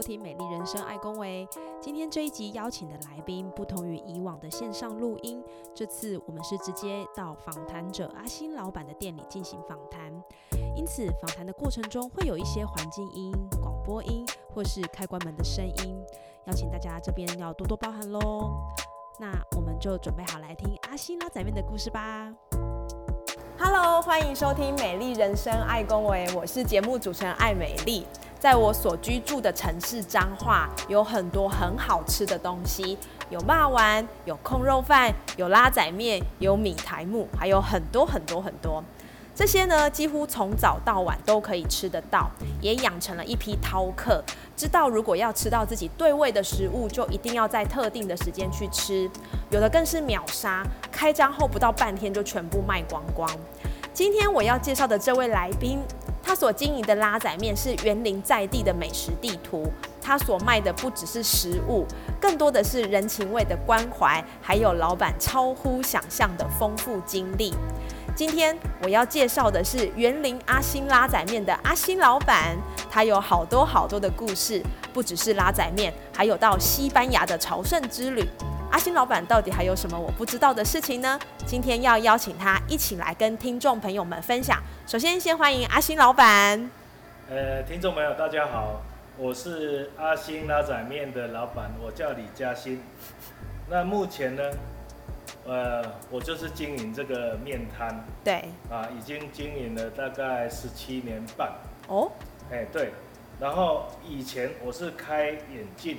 收听《美丽人生爱公维》。今天这一集邀请的来宾不同于以往的线上录音，这次我们是直接到访谈者阿星老板的店里进行访谈，因此访谈的过程中会有一些环境音、广播音或是开关门的声音，邀请大家这边要多多包涵喽。那我们就准备好来听阿星拉仔面的故事吧。Hello，欢迎收听《美丽人生爱公维》，我是节目主持人艾美丽。在我所居住的城市彰化，有很多很好吃的东西，有骂丸，有控肉饭，有拉仔面，有米苔木，还有很多很多很多。这些呢，几乎从早到晚都可以吃得到，也养成了一批饕客，知道如果要吃到自己对味的食物，就一定要在特定的时间去吃。有的更是秒杀，开张后不到半天就全部卖光光。今天我要介绍的这位来宾，他所经营的拉仔面是园林在地的美食地图。他所卖的不只是食物，更多的是人情味的关怀，还有老板超乎想象的丰富经历。今天我要介绍的是园林阿星拉仔面的阿星老板，他有好多好多的故事，不只是拉仔面，还有到西班牙的朝圣之旅。阿星老板到底还有什么我不知道的事情呢？今天要邀请他一起来跟听众朋友们分享。首先，先欢迎阿星老板。呃，听众朋友大家好，我是阿星拉仔面的老板，我叫李嘉欣。那目前呢，呃，我就是经营这个面摊。对，啊，已经经营了大概十七年半。哦，哎，对，然后以前我是开眼镜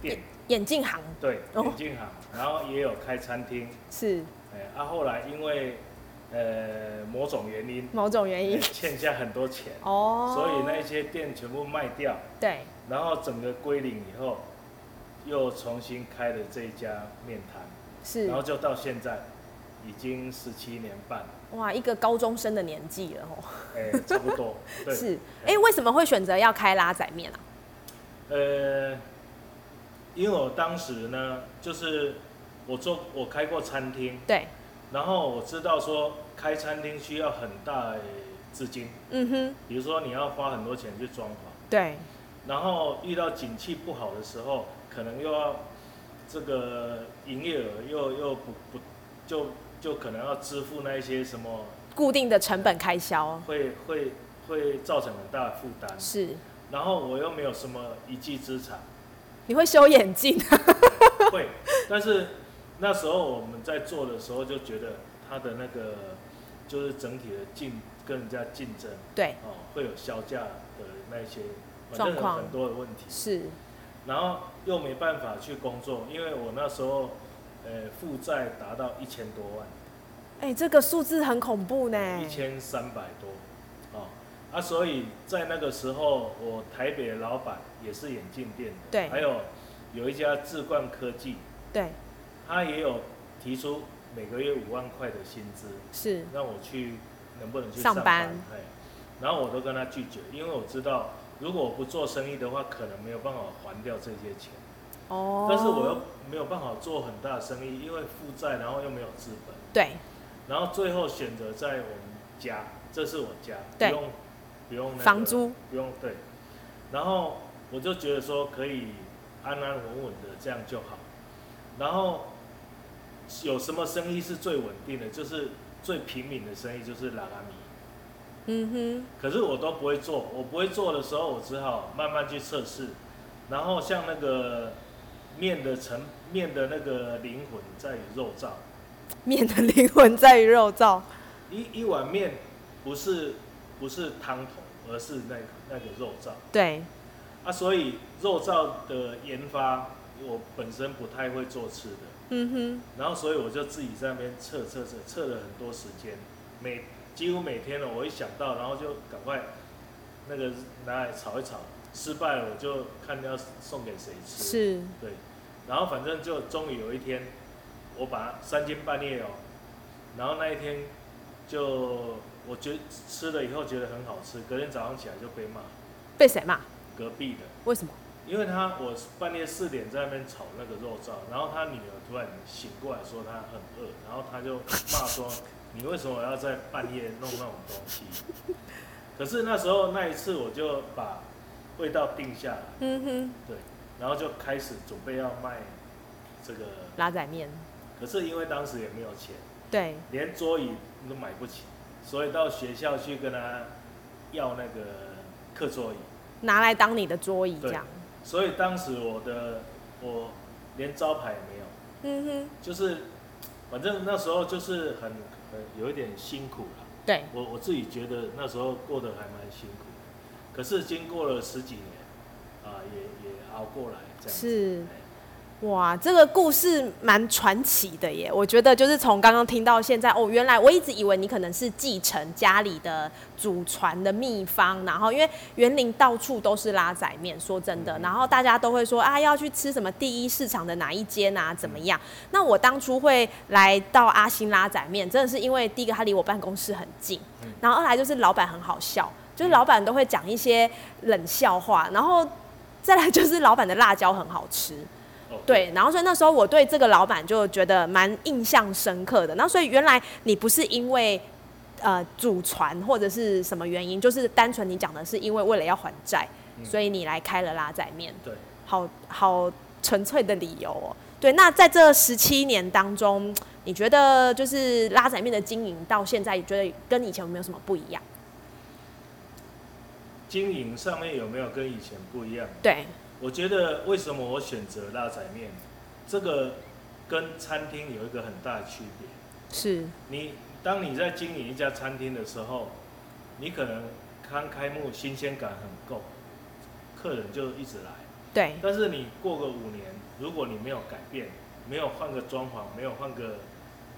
店，眼镜行。对，哦。眼镜行，然后也有开餐厅。是。哎，啊，后来因为呃某种原因，某种原因。哎欠下很多钱，哦，所以那些店全部卖掉。对。然后整个归零以后，又重新开了这一家面摊，是。然后就到现在已经十七年半了，哇，一个高中生的年纪了哦。哎，差不多。对，是，哎、为什么会选择要开拉仔面啊？呃，因为我当时呢，就是我做我开过餐厅，对，然后我知道说开餐厅需要很大的资金，嗯哼，比如说你要花很多钱去装潢，对，然后遇到景气不好的时候，可能又要这个营业额又又不不就就可能要支付那一些什么，固定的成本开销。会会会造成很大的负担。是，然后我又没有什么一技之长，你会修眼镜，会，但是那时候我们在做的时候就觉得它的那个就是整体的竞跟人家竞争对，哦，会有销价的那一些反正有状况。很多的问题。是，然后又没办法去工作，因为我那时候，呃，负债达到一千多万，哎、这个数字很恐怖呢。一千三百多，哦，啊，所以在那个时候，我台北的老板也是眼镜店的，对。还有有一家智冠科技，对，他也有提出每个月五万块的薪资，是，让我去能不能去上上班。哎，然后我都跟他拒绝，因为我知道如果我不做生意的话，可能没有办法还掉这些钱。哦，但是我又没有办法做很大的生意，因为负债，然后又没有资本，对，然后最后选择在我们家，这是我家，不对用不用、那个、房租，不用对，然后我就觉得说可以安安稳稳的这样就好，然后有什么生意是最稳定的，就是最平民的生意，就是拉拉米。嗯哼。可是我都不会做，我不会做的时候，我只好慢慢去测试。然后像那个面的成面的那个灵魂在于肉燥，面的灵魂在于肉燥，一一碗面不是不是汤头，而是那个那个肉燥。对，啊，所以肉燥的研发我本身不太会做吃的，嗯哼。然后所以我就自己在那边测测测测了很多时间，每几乎每天呢，我一想到，然后就赶快那个拿来炒一炒，失败了我就看要送给谁吃。是，对，然后反正就终于有一天，我把三更半夜哦，然后那一天就我觉吃了以后觉得很好吃，隔天早上起来就被骂，被谁骂？隔壁的，为什么？因为他我半夜四点在那边炒那个肉燥，然后他女儿突然醒过来说她很饿，然后他就骂说你为什么要在半夜弄那种东西？可是那时候那一次我就把味道定下来，嗯哼，对，然后就开始准备要卖这个，拉仔面，可是因为当时也没有钱，对，连桌椅都买不起，所以到学校去跟他要那个课桌椅。拿来当你的桌椅这样。所以当时我的我连招牌也没有，嗯哼，就是反正那时候就是很很有一点辛苦了。对，我我自己觉得那时候过得还蛮辛苦的，可是经过了十几年，啊、也也熬过来这样子。哇，这个故事蛮传奇的耶！我觉得就是从刚刚听到现在，哦，原来我一直以为你可能是继承家里的祖传的秘方，然后因为园林到处都是拉仔面，说真的，嗯然后大家都会说啊，要去吃什么第一市场的哪一间啊，怎么样？那我当初会来到阿星拉仔面，真的是因为第一个他离我办公室很近嗯，然后二来就是老板很好笑，就是老板都会讲一些冷笑话，然后再来就是老板的辣椒很好吃。哦，对，然后所以那时候我对这个老板就觉得蛮印象深刻的。那所以原来你不是因为呃祖传或者是什么原因，就是单纯你讲的是因为为了要还债，嗯所以你来开了拉仔面，对，好好纯粹的理由哦。对，那在这十七年当中，你觉得就是拉仔面的经营到现在，你觉得跟以前有没有什么不一样？经营上面有没有跟以前不一样？对，我觉得为什么我选择辣仔面，这个跟餐厅有一个很大的区别。是，你当你在经营一家餐厅的时候，你可能刚开幕新鲜感很够，客人就一直来。对，但是你过个五年，如果你没有改变，没有换个装潢，没有换个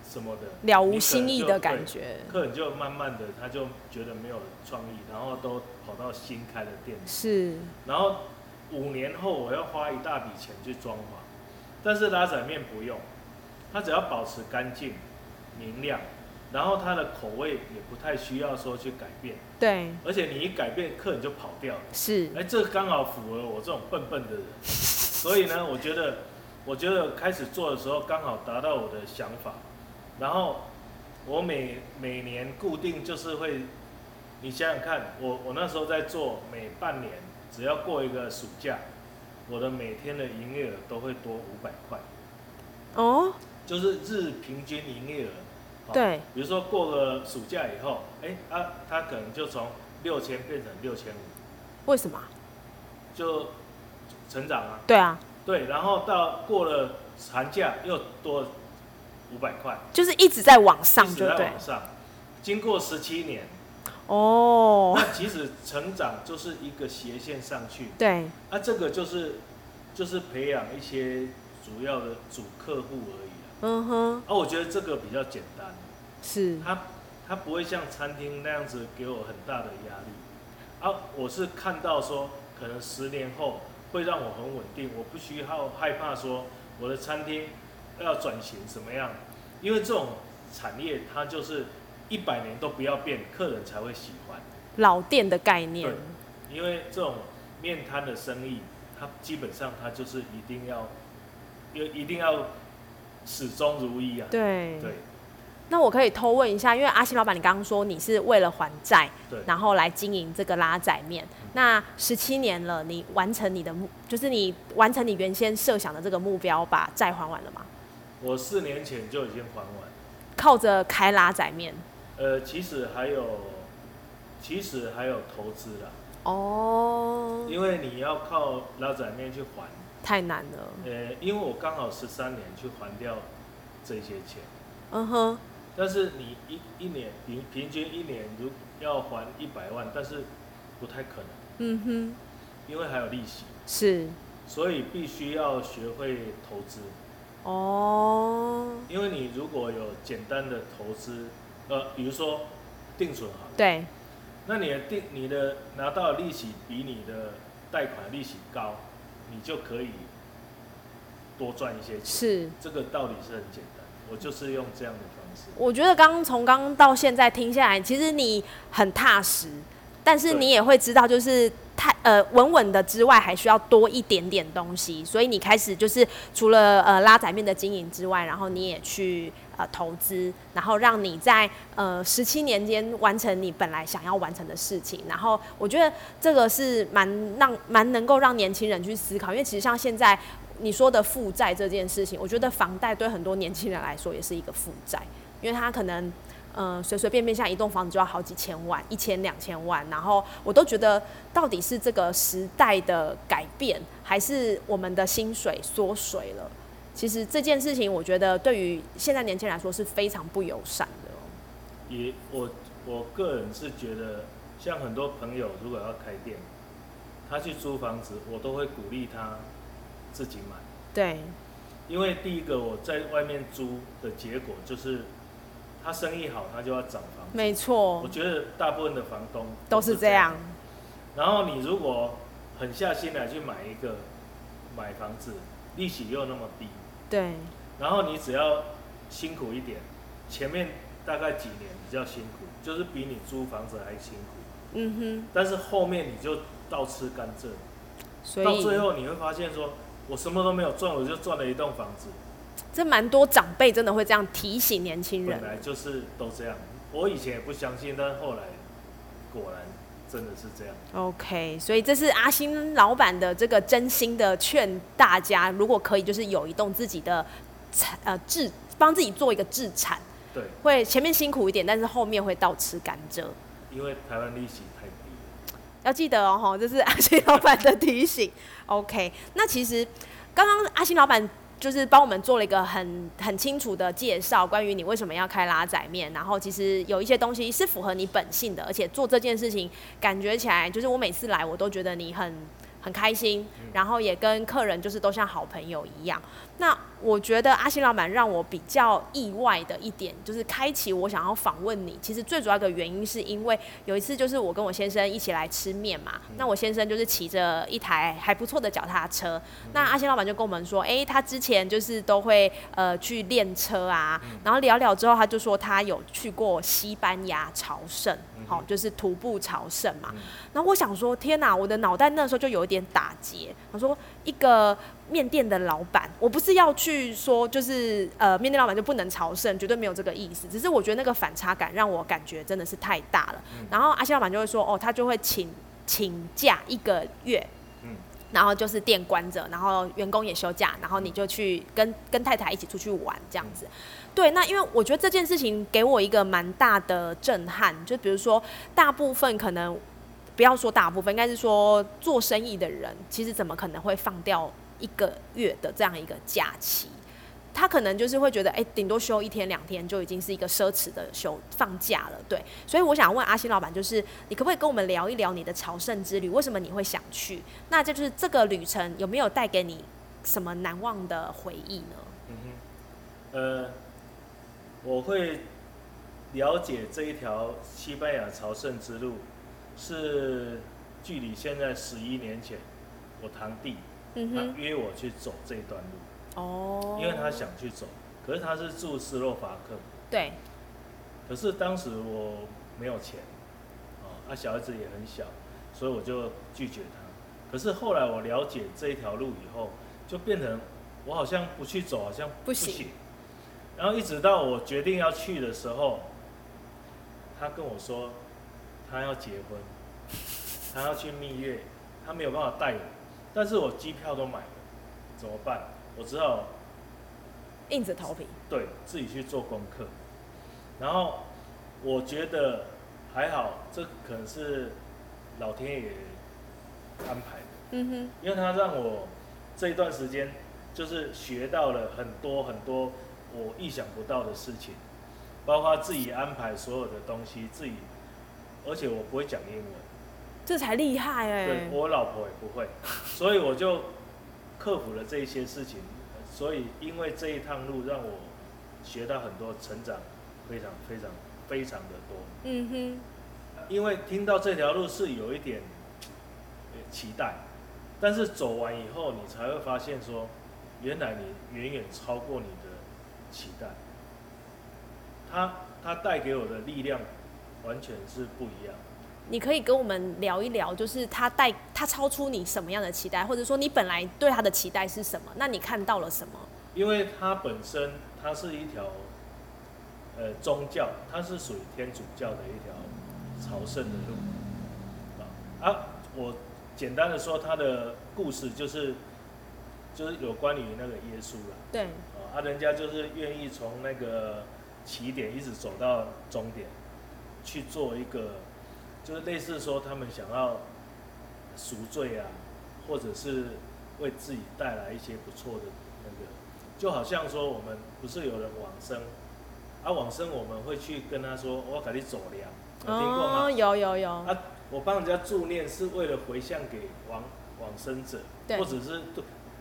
什么的，了无新意的感觉，客人就慢慢的他就觉得没有创意，然后都跑到新开的店里。是，然后五年后我要花一大笔钱去装潢，但是拉仔面不用，它只要保持干净、明亮，然后它的口味也不太需要说去改变，对，而且你一改变，客人就跑掉了。是，哎，这刚好符合我这种笨笨的人，所以呢，我觉得，我觉得开始做的时候刚好达到我的想法，然后我每每年固定就是会，你想想看，我我那时候在做，每半年只要过一个暑假，我的每天的营业额都会多五百块，哦，就是日平均营业额。好对，比如说过了暑假以后，哎、啊，他可能就从六千变成六千五，为什么啊？就成长啊。对啊，对，然后到过了寒假又多五百块，就是一直在往上，就对在往。上。经过十七年，哦，那其实成长就是一个斜线上去，对，啊，这个就是就是培养一些主要的主客户而已啊。嗯哼，啊，我觉得这个比较简单，是，他他不会像餐厅那样子给我很大的压力。啊，我是看到说，可能十年后会让我很稳定，我不需要害怕说我的餐厅要转型什么样，因为这种产业它就是一百年都不要变，客人才会喜欢。老店的概念对。因为这种面摊的生意，它基本上它就是一定要，一一定要始终如一啊。对。对那我可以偷问一下，因为阿信老板，你刚刚说你是为了还债，对。然后来经营这个拉仔面。那十七年了，你完成你的目，就是你完成你原先设想的这个目标，把债还完了吗？我四年前就已经还完。靠着开拉仔面。呃，其实还有，其实还有投资啦，哦，因为你要靠拉仔面去还。太难了。呃，因为我刚好十三年去还掉这些钱，嗯哼，但是你一一年平平均一年如要还一百万，但是不太可能，嗯哼，因为还有利息，是。所以必须要学会投资。哦，因为你如果有简单的投资，呃，比如说定存啊，对，那你的定你的拿到的利息比你的贷款利息高，你就可以多赚一些钱。是。这个道理是很简单，我就是用这样的方式。我觉得刚从刚到现在听下来，其实你很踏实，但是你也会知道，就是太呃稳稳的之外，还需要多一点点东西。所以你开始就是除了呃拉仔面的经营之外，然后你也去呃投资，然后让你在呃十七年间完成你本来想要完成的事情。然后我觉得这个是蛮让蛮能够让年轻人去思考，因为其实像现在你说的负债这件事情，我觉得房贷对很多年轻人来说也是一个负债。因为他可能，嗯，随随便便像一栋房子就要好几千万，一千两千万，然后我都觉得到底是这个时代的改变，还是我们的薪水缩水了？其实这件事情，我觉得对于现在年轻人来说是非常不友善的。也，我我个人是觉得，像很多朋友如果要开店，他去租房子，我都会鼓励他自己买。对。因为第一个我在外面租的结果就是。他生意好，他就要涨房子。没错，我觉得大部分的房东都是这样。然后你如果狠下心来去买一个买房子，利息又那么低，对。然后你只要辛苦一点，前面大概几年比较辛苦，就是比你租房子还辛苦。嗯哼。但是后面你就倒吃甘蔗，到最后你会发现，说我什么都没有赚，我就赚了一栋房子。这蛮多长辈真的会这样提醒年轻人。本来就是都这样，我以前也不相信，但后来果然真的是这样。OK，所以这是阿星老板的这个真心的劝大家，如果可以，就是有一栋自己的产呃制，帮自己做一个自产。对。会前面辛苦一点，但是后面会倒吃甘蔗。因为台湾利息太低。要记得哦，这是阿星老板的提醒。OK，那其实刚刚阿星老板。就是帮我们做了一个很很清楚的介绍，关于你为什么要开拉仔面，然后其实有一些东西是符合你本性的，而且做这件事情感觉起来，就是我每次来我都觉得你很很开心，然后也跟客人就是都像好朋友一样。那我觉得阿星老板让我比较意外的一点，就是开启我想要访问你。其实最主要的原因是因为有一次就是我跟我先生一起来吃面嘛，那我先生就是骑着一台还不错的脚踏车，那阿星老板就跟我们说，哎，他之前就是都会呃去练车啊，然后聊聊之后他就说他有去过西班牙朝圣，好，就是徒步朝圣嘛。然后我想说，天哪，我的脑袋那时候就有一点打结，他说一个。面店的老板，我不是要去说，就是呃，面店老板就不能朝圣，绝对没有这个意思。只是我觉得那个反差感让我感觉真的是太大了。然后阿西老板就会说，哦，他就会请请假一个月，嗯，然后就是店关着，然后员工也休假，然后你就去跟跟太太一起出去玩这样子。对，那因为我觉得这件事情给我一个蛮大的震撼，就比如说大部分可能不要说大部分，应该是说做生意的人，其实怎么可能会放掉？一个月的这样一个假期，他可能就是会觉得，哎，顶多休一天两天就已经是一个奢侈的休放假了，对。所以我想问阿新老板，就是你可不可以跟我们聊一聊你的朝圣之旅？为什么你会想去？那这就是这个旅程有没有带给你什么难忘的回忆呢？嗯哼，呃，我会了解这一条西班牙朝圣之路，是距离现在十一年前，我堂弟。他约我去走这一段路，哦，因为他想去走，可是他是住斯洛伐克，对，可是当时我没有钱，啊，他小孩子也很小，所以我就拒绝他。可是后来我了解这一条路以后，就变成我好像不去走好像不行，然后一直到我决定要去的时候，他跟我说他要结婚，他要去蜜月，他没有办法带我。但是我机票都买了，怎么办？我只好硬着头皮，对自己去做功课。然后我觉得还好，这可能是老天爷安排的。嗯哼，因为他让我这一段时间就是学到了很多很多我意想不到的事情，包括自己安排所有的东西，自己，而且我不会讲英文。这才厉害哎！对我老婆也不会，所以我就克服了这一些事情。所以因为这一趟路让我学到很多，成长非常非常非常的多。嗯哼。因为听到这条路是有一点期待，但是走完以后，你才会发现说，原来你远远超过你的期待。它它带给我的力量完全是不一样。你可以跟我们聊一聊，就是他带他超出你什么样的期待，或者说你本来对他的期待是什么？那你看到了什么？因为它本身它是一条呃宗教，它是属于天主教的一条朝圣的路啊啊！我简单的说，它的故事就是就是有关于那个耶稣了。对，啊，人家就是愿意从那个起点一直走到终点，去做一个，就是类似说他们想要赎罪啊，或者是为自己带来一些不错的那个，就好像说我们不是有人往生，啊，往生我们会去跟他说，我给你走了，有听过吗？哦，有有有，啊，我帮人家助念是为了回向给往往生者，对或者是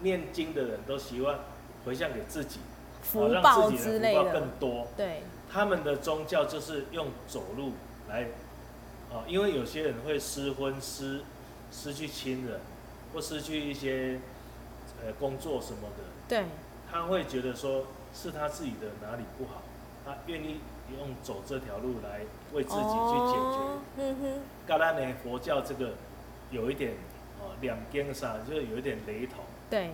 念经的人都希望回向给自己，福报之类的，更多。对，他们的宗教就是用走路来，啊，因为有些人会失婚、失失去亲人，或失去一些呃工作什么的，对，他会觉得说是他自己的哪里不好，他愿意用走这条路来为自己去解决。哦嗯哼，嘎拉呢，佛教这个有一点哦两边上就有一点雷同。对，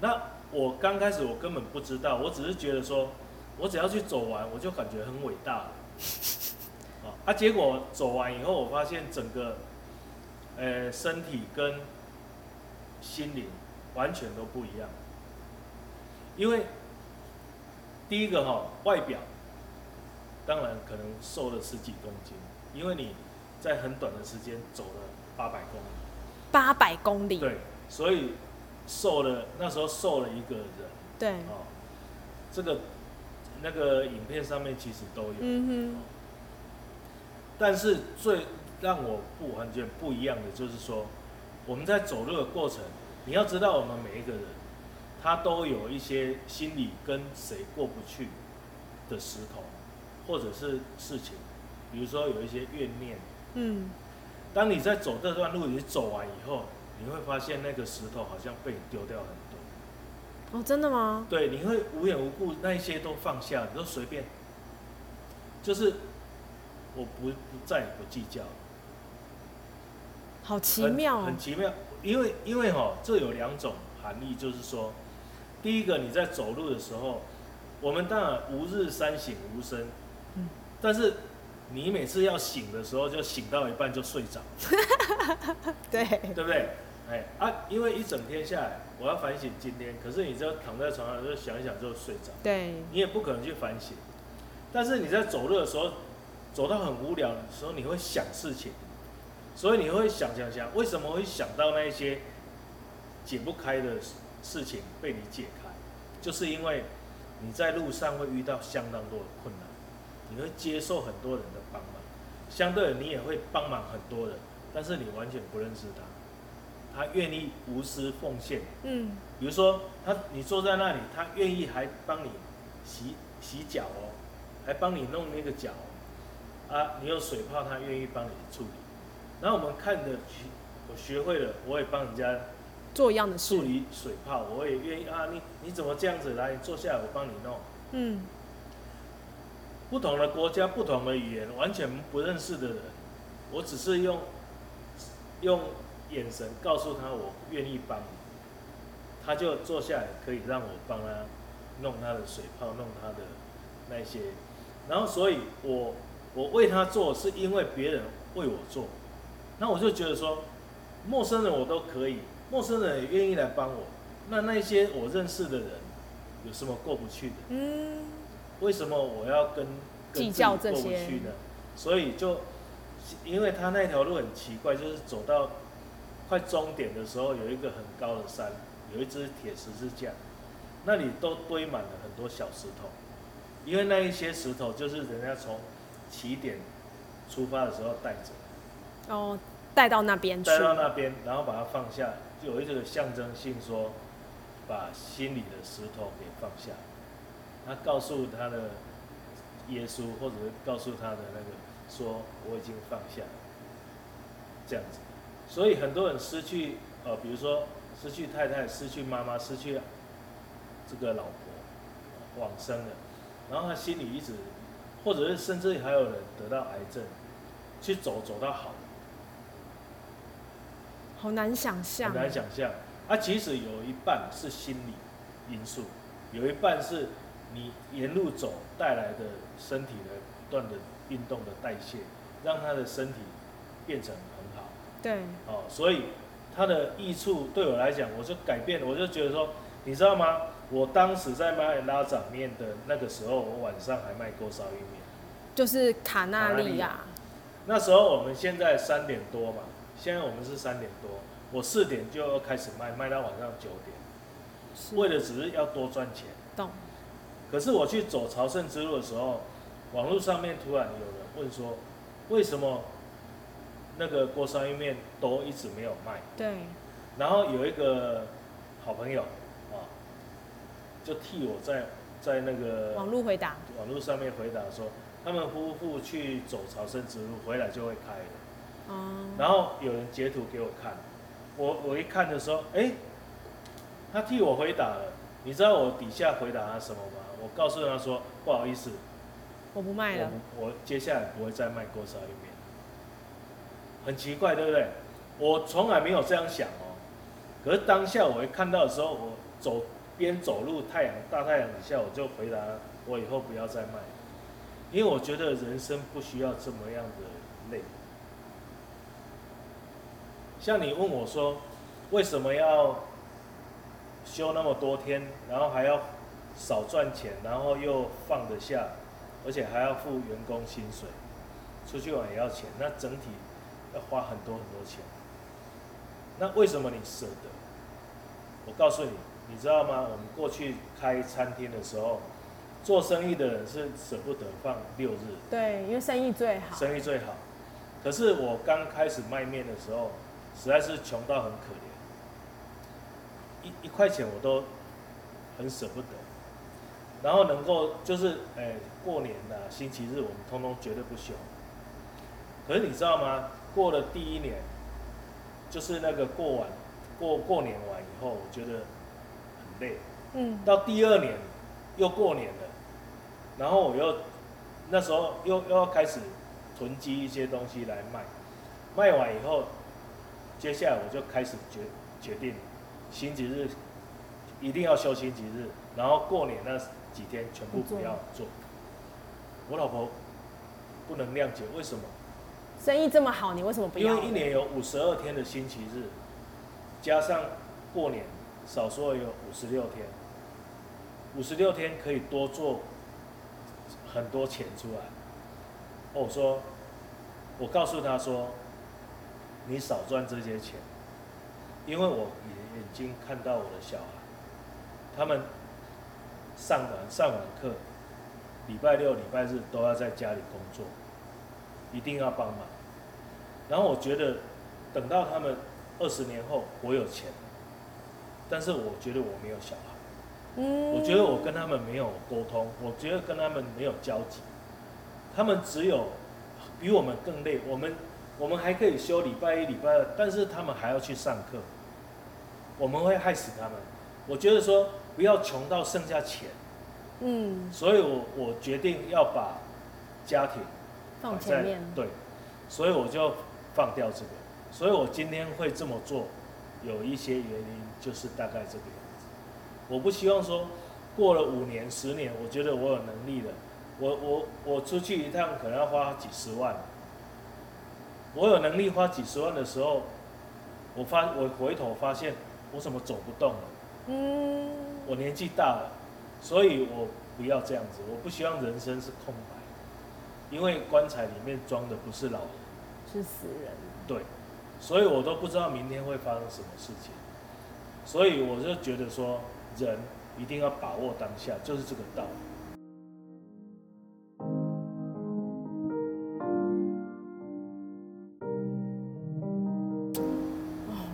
那我刚开始我根本不知道，我只是觉得说，我只要去走完，我就感觉很伟大了。啊，啊，结果走完以后，我发现整个，呃，身体跟心灵完全都不一样。因为第一个哈、外表，当然可能瘦了十几公斤，因为你在很短的时间走了八百公里。八百公里，对，所以瘦了，那时候瘦了一个人。对，哦，这个那个影片上面其实都有，嗯但是最让我不完全不一样的就是说，我们在走路的过程，你要知道我们每一个人，他都有一些心里跟谁过不去的石头，或者是事情，比如说有一些怨念。嗯，当你在走这段路，你走完以后，你会发现那个石头好像被你丢掉很多。哦，真的吗？对，你会无缘无故那一些都放下，你都随便，就是我不不再也不计较，好奇妙哦很，奇妙。因为因为哈、这有两种含义，就是说，第一个你在走路的时候，我们当然无日三省吾身，嗯但是你每次要醒的时候，就醒到一半就睡着。对，对不对？哎啊，因为一整天下来，我要反省今天，可是你只要躺在床上就想一想就睡着，对，你也不可能去反省。但是你在走路的时候，走到很无聊的时候，你会想事情，所以你会想想想，为什么会想到那一些解不开的事事情被你解开，就是因为你在路上会遇到相当多的困难，你会接受很多人的帮忙，相对的你也会帮忙很多人，但是你完全不认识他，他愿意无私奉献，嗯，比如说他你坐在那里，他愿意还帮你洗洗脚哦，还帮你弄那个脚哦啊，你有水泡，他愿意帮你处理。然后我们看的，我学会了，我也帮人家做一样的，处理水泡，我也愿意啊。你你怎么这样子来？你坐下来，我帮你弄。嗯，不同的国家、不同的语言，完全不认识的人，我只是用用眼神告诉他我愿意帮你，他就坐下来，可以让我帮他弄他的水泡，弄他的那些，然后所以我我为他做，是因为别人为我做，那我就觉得说，陌生人我都可以，陌生人也愿意来帮我，那那些我认识的人有什么过不去的？嗯，为什么我要跟跟计较自己过不这些。去呢？所以就因为他那条路很奇怪，就是走到快终点的时候，有一个很高的山，有一只铁十字架，那里都堆满了很多小石头，因为那一些石头就是人家从起点出发的时候带着，哦，带到那边去带，到那边，然后把它放下，就有一个象征性说，把心里的石头给放下。他告诉他的耶稣，或者是告诉他的那个说，我已经放下了，这样子。所以很多人失去呃，比如说失去太太、失去妈妈、失去这个老婆往生了，然后他心里一直，或者是甚至还有人得到癌症，去走走到好，好难想象，很难想象。啊，其实有一半是心理因素，有一半是你沿路走带来的身体的不断的运动的代谢，让他的身体变成很好。对，哦，所以它的益处对我来讲，我就改变了，我就觉得说，你知道吗？我当时在卖拉掌面的那个时候，我晚上还卖锅烧意面。就是卡纳利亚，那时候我们现在三点多嘛，现在我们是三点多，我四点就要开始卖，卖到晚上九点，为了只是要多赚钱。懂，可是我去走朝圣之路的时候，网络上面突然有人问说，为什么那个锅烧意面都一直没有卖？对，然后有一个好朋友啊，就替我在在那个网络回答，网络上面回答说，他们夫妇去走朝圣之路回来就会开了。哦，然后有人截图给我看，我我一看的时候，哎，他替我回答了。你知道我底下回答他什么吗？我告诉他说，不好意思，我不卖了，我我接下来不会再卖锅烧意面。很奇怪，对不对？我从来没有这样想哦。可是当下我一看到的时候，我走边走路，太阳大太阳底下，我就回答我以后不要再卖，因为我觉得人生不需要这么样的累。像你问我说，为什么要休那么多天，然后还要少赚钱，然后又放得下，而且还要付员工薪水，出去玩也要钱，那整体要花很多很多钱。那为什么你舍得？我告诉你，你知道吗？我们过去开餐厅的时候，做生意的人是舍不得放六日，对，因为生意最好，生意最好。可是我刚开始卖面的时候，实在是穷到很可怜，一一块钱我都很舍不得。然后能够就是，哎，过年呐、星期日我们通通绝对不休。可是你知道吗？过了第一年，就是那个过完过过年完以后，我觉得很累。嗯，到第二年又过年了，然后我又那时候又又要开始囤积一些东西来卖，卖完以后，接下来我就开始决决定，星期日一定要休星期日，然后过年那几天全部不要做。我老婆不能谅解，为什么？生意这么好，你为什么不要？因为一年有五十二天的星期日，加上过年，少说有五十六天。五十六天可以多做很多钱出来。我说，我告诉他说，你少赚这些钱，因为我眼眼睛看到我的小孩，他们上完上完课，礼拜六、礼拜日都要在家里工作，一定要帮忙。然后我觉得，等到他们二十年后，我有钱，但是我觉得我没有小孩。嗯，我觉得我跟他们没有沟通，我觉得跟他们没有交集，他们只有比我们更累。我们我们还可以休礼拜一、礼拜二，但是他们还要去上课，我们会害死他们。我觉得说不要穷到剩下钱，嗯，所以我我决定要把家庭放在放前面，对，所以我就放掉这个。所以我今天会这么做，有一些原因，就是大概这个样子。我不希望说过了五年、十年，我觉得我有能力了，我我我出去一趟可能要花几十万，我有能力花几十万的时候，我发我回头发现我怎么走不动了。嗯，我年纪大了，所以我不要这样子。我不希望人生是空白，因为棺材里面装的不是老人，是死人，对，所以我都不知道明天会发生什么事情。所以我就觉得说，人一定要把握当下，就是这个道理。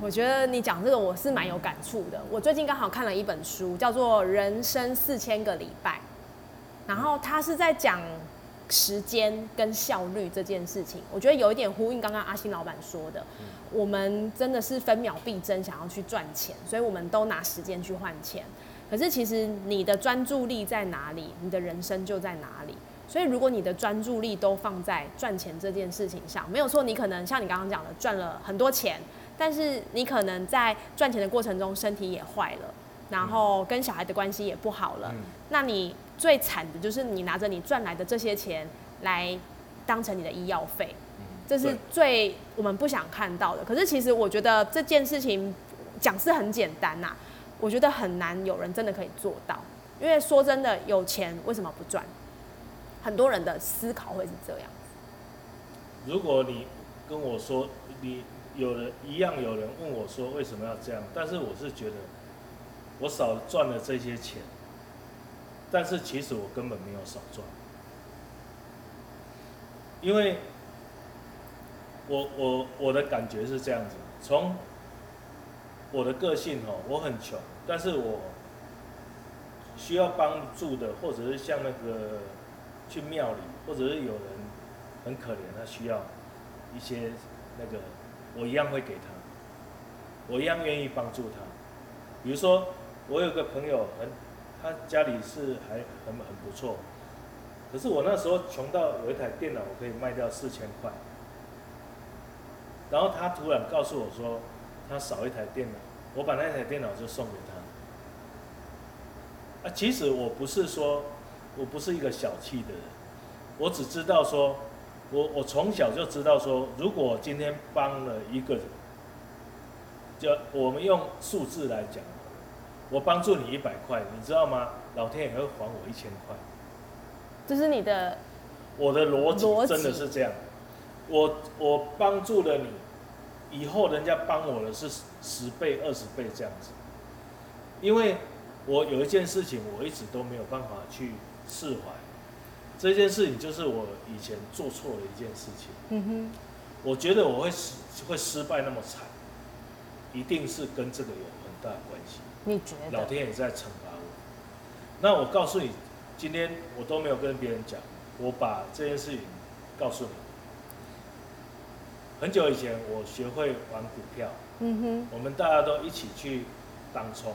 我觉得你讲这个我是蛮有感触的。我最近刚好看了一本书，叫做《人生四千个礼拜》，然后他是在讲时间跟效率这件事情，我觉得有一点呼应刚刚阿星老板说的，我们真的是分秒必争，想要去赚钱，所以我们都拿时间去换钱。可是其实你的专注力在哪里，你的人生就在哪里。所以如果你的专注力都放在赚钱这件事情上，没有错，你可能像你刚刚讲的赚了很多钱，但是你可能在赚钱的过程中身体也坏了，然后跟小孩的关系也不好了。那你最惨的就是你拿着你赚来的这些钱来当成你的医药费，这是最我们不想看到的。可是其实我觉得这件事情讲是很简单呐，我觉得很难有人真的可以做到。因为说真的，有钱为什么不赚？很多人的思考会是这样子。如果你跟我说，你有人一样有人问我说为什么要这样，但是我是觉得我少赚了这些钱，但是其实我根本没有少赚，因为我我我的感觉是这样子，从我的个性哦，我很穷，但是我需要帮助的，或者是像那个。去庙里，或者是有人很可怜，他需要一些那个，我一样会给他，我一样愿意帮助他。比如说，我有个朋友很，他家里是还很很不错，可是我那时候穷到有一台电脑我可以卖掉四千块，然后他突然告诉我说，他少一台电脑，我把那台电脑就送给他。啊，其实我不是说。我不是一个小气的人，我只知道说，我我从小就知道说，如果今天帮了一个人，就我们用数字来讲，我帮助你一百块，你知道吗？老天也会还我一千块。这是你的，我的逻辑真的是这样。我我帮助了你，以后人家帮我的是十倍、二十倍这样子，因为我有一件事情，我一直都没有办法去。释怀这件事情，就是我以前做错了一件事情。嗯哼，我觉得我会失会失败那么惨，一定是跟这个有很大的关系。你觉得？老天也在惩罚我。那我告诉你，今天我都没有跟别人讲，我把这件事情告诉你。很久以前，我学会玩股票。嗯哼，我们大家都一起去当冲，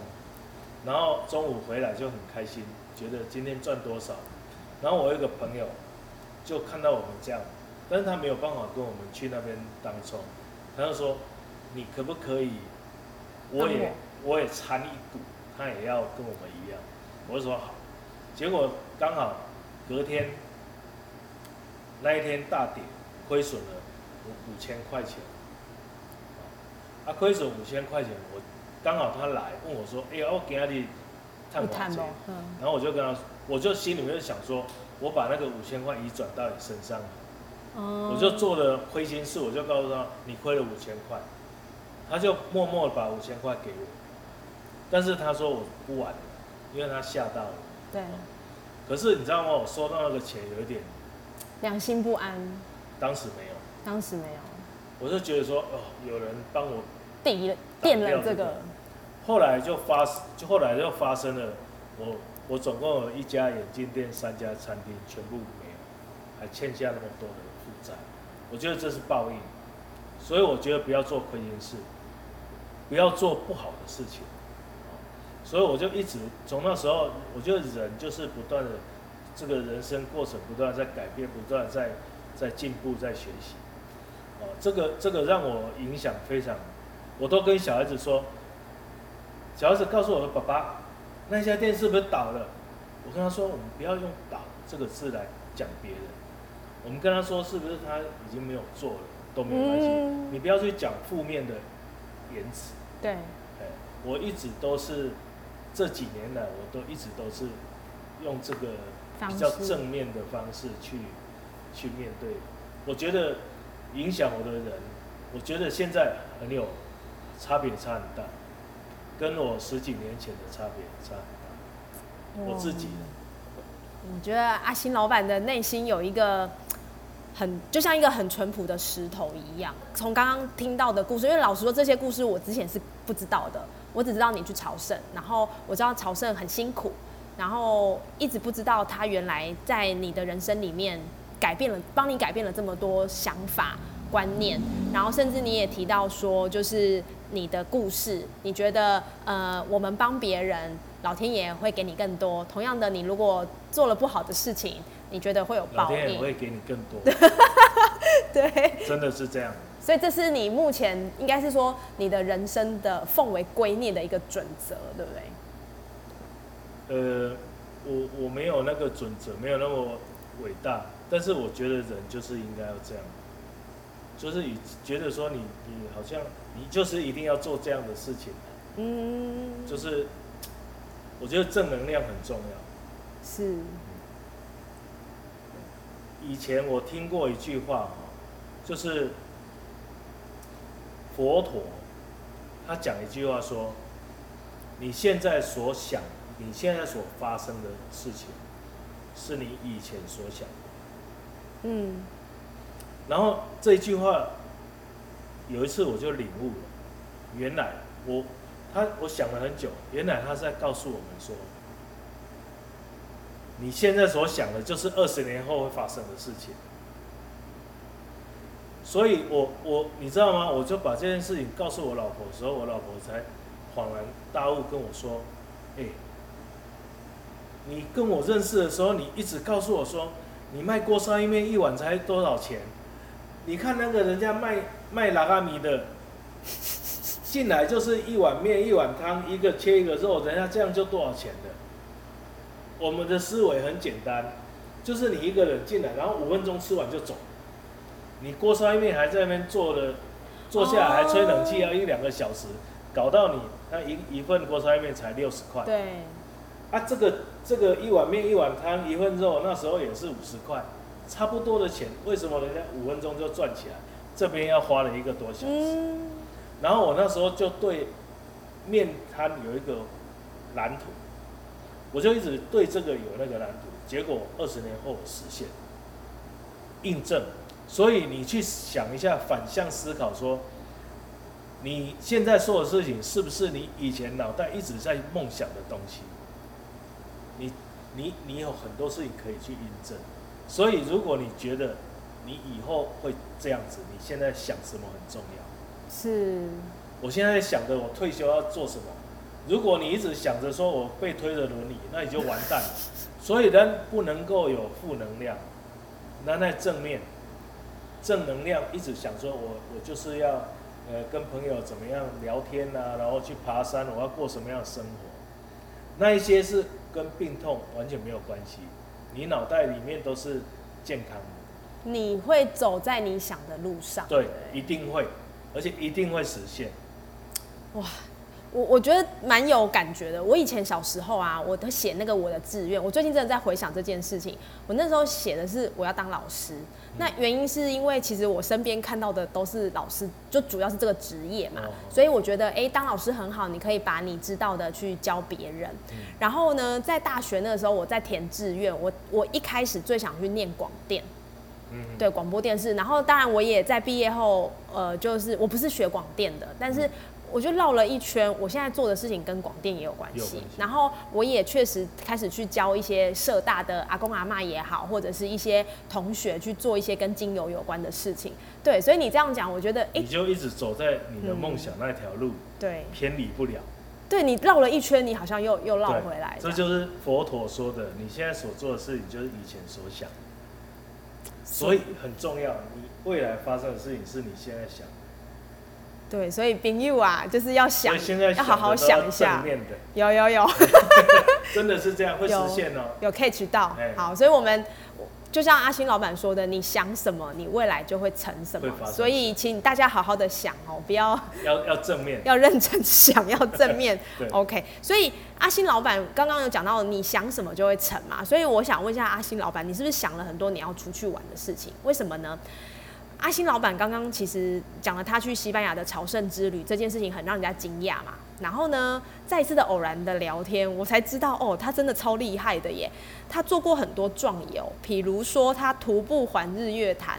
然后中午回来就很开心。觉得今天赚多少，然后我有一个朋友就看到我们这样，但是他没有办法跟我们去那边当冲，他就说你可不可以，我也我也参一股，他也要跟我们一样，我就说好，结果刚好隔天那一天大跌，亏损了五五千块钱，啊，亏损五千块钱，我刚好他来问我说，哎呀，我给他的。探我嗯，然后我就跟他，我就心里面想说，我把那个五千块移转到你身上，哦，我就做了亏心事，我就告诉他，你亏了五千块，他就默默把五千块给我，但是他说我不玩了，因为他吓到了，对，可是你知道吗？我收到那个钱有一点良心不安，当时没有，当时没有，我就觉得说，哦，有人帮我抵了垫了这个。后来就发，就后来就发生了，我我总共有一家眼镜店、三家餐厅，全部没有，还欠下那么多的负债，我觉得这是报应，所以我觉得不要做亏心事，不要做不好的事情，所以我就一直从那时候，我觉得人就是不断的，这个人生过程不断在改变，不断在在进步，在学习，哦，这个这个让我影响非常，我都跟小孩子说。小孩子告诉我的：“爸爸，那家店是不是倒了？”我跟他说：“我们不要用‘倒’这个字来讲别人，我们跟他说是不是他已经没有做了都没关系，你不要去讲负面的言辞。”对，哎，我一直都是这几年来，我都一直都是用这个比较正面的方式去去面对。我觉得影响我的人，我觉得现在很有差别，差很大。跟我十几年前的差别差很大，我自己。我觉得阿新老板的内心有一个很，就像一个很淳朴的石头一样。从刚刚听到的故事，因为老实说，这些故事我之前是不知道的。我只知道你去朝圣，然后我知道朝圣很辛苦，然后一直不知道他原来在你的人生里面改变了，帮你改变了这么多想法观念，然后甚至你也提到说，就是你的故事，你觉得呃，我们帮别人，老天爷会给你更多。同样的，你如果做了不好的事情，你觉得会有报老天爷。会给你更多，对，真的是这样。所以这是你目前应该是说你的人生的奉为圭臬的一个准则，对不对？呃，我我没有那个准则，没有那么伟大，但是我觉得人就是应该要这样，就是你觉得说你你好像你就是一定要做这样的事情，嗯，就是我觉得正能量很重要。是，以前我听过一句话哦，就是佛陀他讲一句话说，你现在所想，你现在所发生的事情，是你以前所想的。嗯，然后这一句话有一次我就领悟了，原来我他我想了很久，原来他是在告诉我们说，你现在所想的就是二十年后会发生的事情。所以我我你知道吗？我就把这件事情告诉我老婆的时候，我老婆才恍然大悟跟我说：“哎、你跟我认识的时候，你一直告诉我说，你卖锅烧意面一碗才多少钱？你看那个人家卖卖拉阿米的，进来就是一碗面一碗汤，一个切一个肉，人家这样就多少钱的？我们的思维很简单，就是你一个人进来，然后五分钟吃完就走。你锅烧意面还在那边坐了，坐下来还吹冷气要一两个小时，搞到你那一一份锅烧意面才六十块。对，啊，这个这个一碗面一碗汤一份肉，那时候也是五十块，差不多的钱，为什么人家五分钟就赚起来？这边要花了一个多小时。嗯，然后我那时候就对面摊有一个蓝图，我就一直对这个有那个蓝图，结果二十年后实现，印证。所以你去想一下，反向思考说，你现在做的事情是不是你以前脑袋一直在梦想的东西？你你你有很多事情可以去印证。所以如果你觉得你以后会这样子，你现在想什么很重要。是，我现在想着我退休要做什么。如果你一直想着说我被推着轮椅，那你就完蛋了。所以人不能够有负能量，那在正面，正能量一直想说我我就是要呃跟朋友怎么样聊天啊，然后去爬山，我要过什么样的生活。那一些是跟病痛完全没有关系，你脑袋里面都是健康的，你会走在你想的路上。对，一定会，而且一定会实现。我我觉得蛮有感觉的。我以前小时候啊，我都写那个我的志愿。我最近真的在回想这件事情。我那时候写的是我要当老师。那原因是因为其实我身边看到的都是老师，就主要是这个职业嘛。哦所以我觉得，哎、当老师很好，你可以把你知道的去教别人。然后呢，在大学那个时候，我在填志愿，我我一开始最想去念广电。嗯，对广播电视，然后当然我也在毕业后，呃，就是我不是学广电的，但是我就绕了一圈，我现在做的事情跟广电也有关系。然后我也确实开始去教一些社大的阿公阿嬷也好，或者是一些同学去做一些跟精油有关的事情。对，所以你这样讲，我觉得，哎、你就一直走在你的梦想那条路，对，偏离不了。对你绕了一圈，你好像又又绕回来。这就是佛陀说的，你现在所做的事情就是以前所想，所以很重要。你未来发生的事情是你现在想的，对，所以朋友啊，就是要想，现在要好好想一下有有有。真的是这样会实有现哦。有 catch 到哎，好，所以我们就像阿星老板说的，你想什么，你未来就会成什么所以，请大家好好的想哦，不要要要正面，要认真想，要正面 对。OK，所以阿星老板刚刚有讲到，你想什么就会成嘛。所以我想问一下阿星老板，你是不是想了很多你要出去玩的事情？为什么呢？阿星老板刚刚其实讲了他去西班牙的朝圣之旅这件事情，很让人家惊讶嘛。然后呢，再一次的偶然的聊天，我才知道哦，他真的超厉害的耶！他做过很多壮游，比如说他徒步环日月潭，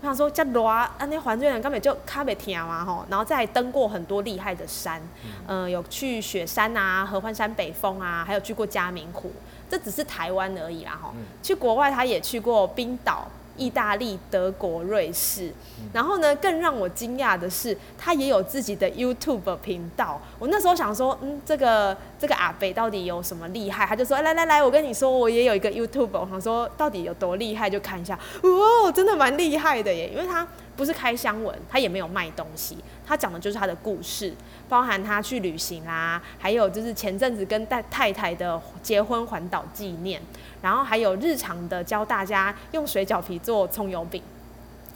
我想说，这热啊，那环境人根本就卡没听嘛吼，然后再登过很多厉害的山，嗯、有去雪山啊、合欢山北峰啊，还有去过嘉明湖，这只是台湾而已啦吼。嗯去国外他也去过冰岛、意大利、德国、瑞士，然后呢，更让我惊讶的是，他也有自己的 YouTube 频道。我那时候想说，嗯，这个这个阿北到底有什么厉害？他就说，来来来，我跟你说，我也有一个 YouTube。我想说，到底有多厉害，就看一下。哦，真的蛮厉害的耶，因为他不是开箱文，他也没有卖东西，他讲的就是他的故事，包含他去旅行啦，还有就是前阵子跟太太太的结婚环岛纪念，然后还有日常的教大家用水饺皮做葱油饼。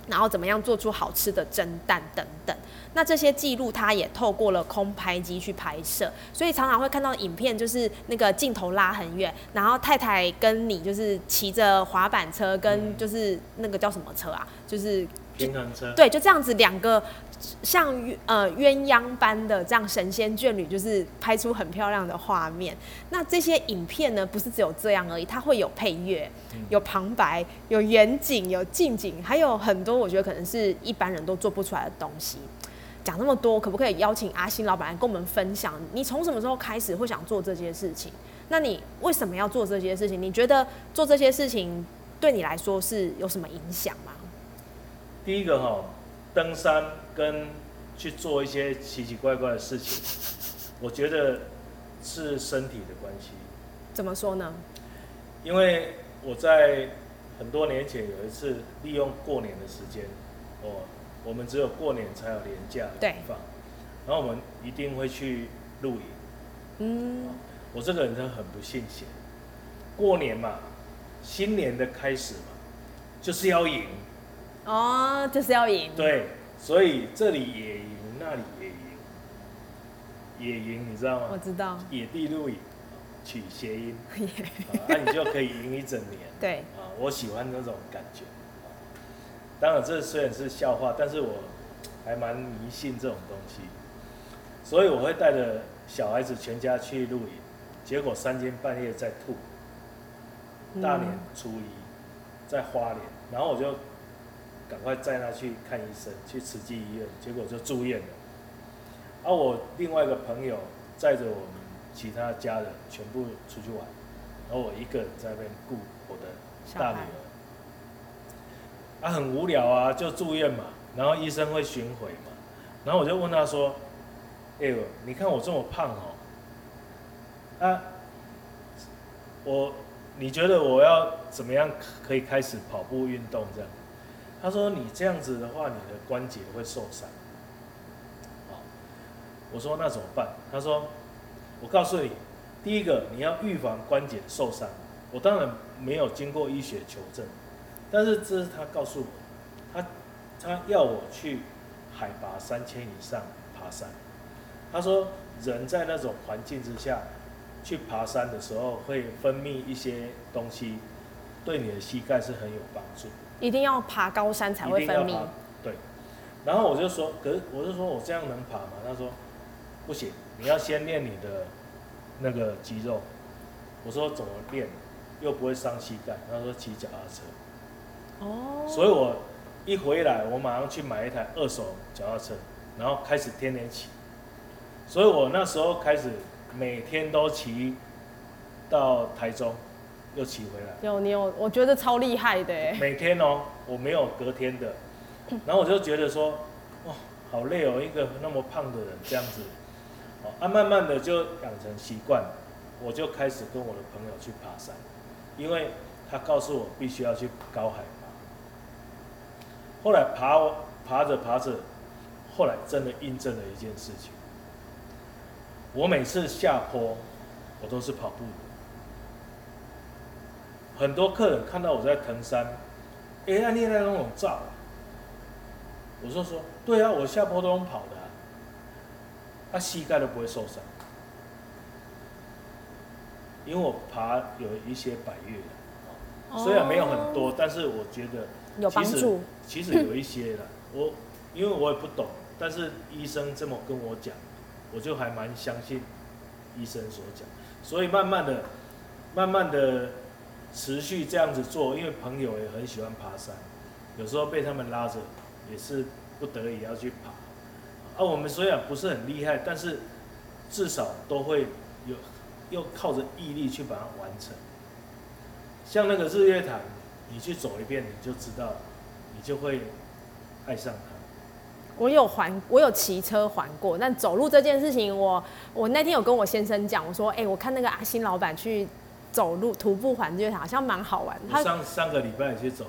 然后怎么样做出好吃的蒸蛋等等，那这些记录他也透过了空拍机去拍摄，所以常常会看到影片，就是那个镜头拉很远，然后太太跟你就是骑着滑板车，跟就是那个叫什么车啊，就是平衡车，对，就这样子两个像呃鸳鸯般的这样神仙眷侣，就是拍出很漂亮的画面。那这些影片呢，不是只有这样而已，它会有配乐、有旁白、有远景、有近景，还有很多我觉得可能是一般人都做不出来的东西。讲那么多，可不可以邀请阿星老板来跟我们分享？你从什么时候开始会想做这些事情？那你为什么要做这些事情？你觉得做这些事情对你来说是有什么影响吗？第一个哈、登山跟去做一些奇奇怪怪的事情，我觉得是身体的关系。怎么说呢？因为我在很多年前有一次利用过年的时间，哦，我们只有过年才有年假的对然后我们一定会去露营。嗯，我这个人真的很不信邪，过年嘛，新年的开始嘛，就是要赢。哦，就是要赢。对，所以这里也赢，那里也赢，也赢，你知道吗？我知道。野地露营，取谐音，啊，那、你就可以赢一整年。对，啊，我喜欢那种感觉。当然，这虽然是笑话，但是我还蛮迷信这种东西，所以我会带着小孩子全家去露营，结果三更半夜在吐，大年初一在花莲，然后我就赶快载他去看医生，去慈济医院，结果就住院了。而、我另外一个朋友载着我们其他家人全部出去玩，然后我一个人在那边顾我的大女儿。啊，很无聊啊，就住院嘛，然后医生会巡回嘛，然后我就问他说：“哎、呦，你看我这么胖哦，啊，我你觉得我要怎么样可以开始跑步运动这样？”他说：“你这样子的话，你的关节会受伤。”，我说那怎么办？他说：“我告诉你，第一个你要预防关节受伤。我当然没有经过医学求证，但是这是他告诉我，他他要我去海拔三千以上爬山。他说人在那种环境之下去爬山的时候，会分泌一些东西，对你的膝盖是很有帮助。一定要爬高山才会分泌。对，然后我就说，可是我就说我这样能爬吗？他说不行，你要先练你的那个肌肉。我说怎么练，又不会伤膝盖。他说骑脚踏车。哦。所以我一回来，我马上去买一台二手脚踏车，然后开始天天骑。所以我那时候开始每天都骑到台中，又骑回来。有你有，我觉得超厉害的哎。每天哦，我没有隔天的，然后我就觉得说，哦，好累哦，一个那么胖的人这样子，哦，啊，慢慢的就养成习惯，我就开始跟我的朋友去爬山，因为他告诉我必须要去高海拔。后来爬爬着爬着，后来真的印证了一件事情，我每次下坡，我都是跑步的。很多客人看到我在登山，哎、呀，你那种照，我就说，对啊，我下坡都用跑的、啊，他、膝盖都不会受伤，因为我爬有一些百越的，虽然没有很多，但是我觉得有帮其实助。其实有一些的，我因为我也不懂，但是医生这么跟我讲，我就还蛮相信医生所讲，所以慢慢的、慢慢的持续这样子做，因为朋友也很喜欢爬山，有时候被他们拉着，也是不得已要去爬。啊，我们虽然不是很厉害，但是至少都会有，又靠着毅力去把它完成。像那个日月潭，你去走一遍，你就知道，你就会爱上它。我有环，我有骑车环过，但走路这件事情，我我那天有跟我先生讲，我说，哎、我看那个阿新老板去走路徒步环日月潭，好像蛮好玩。他我上上个礼拜去走，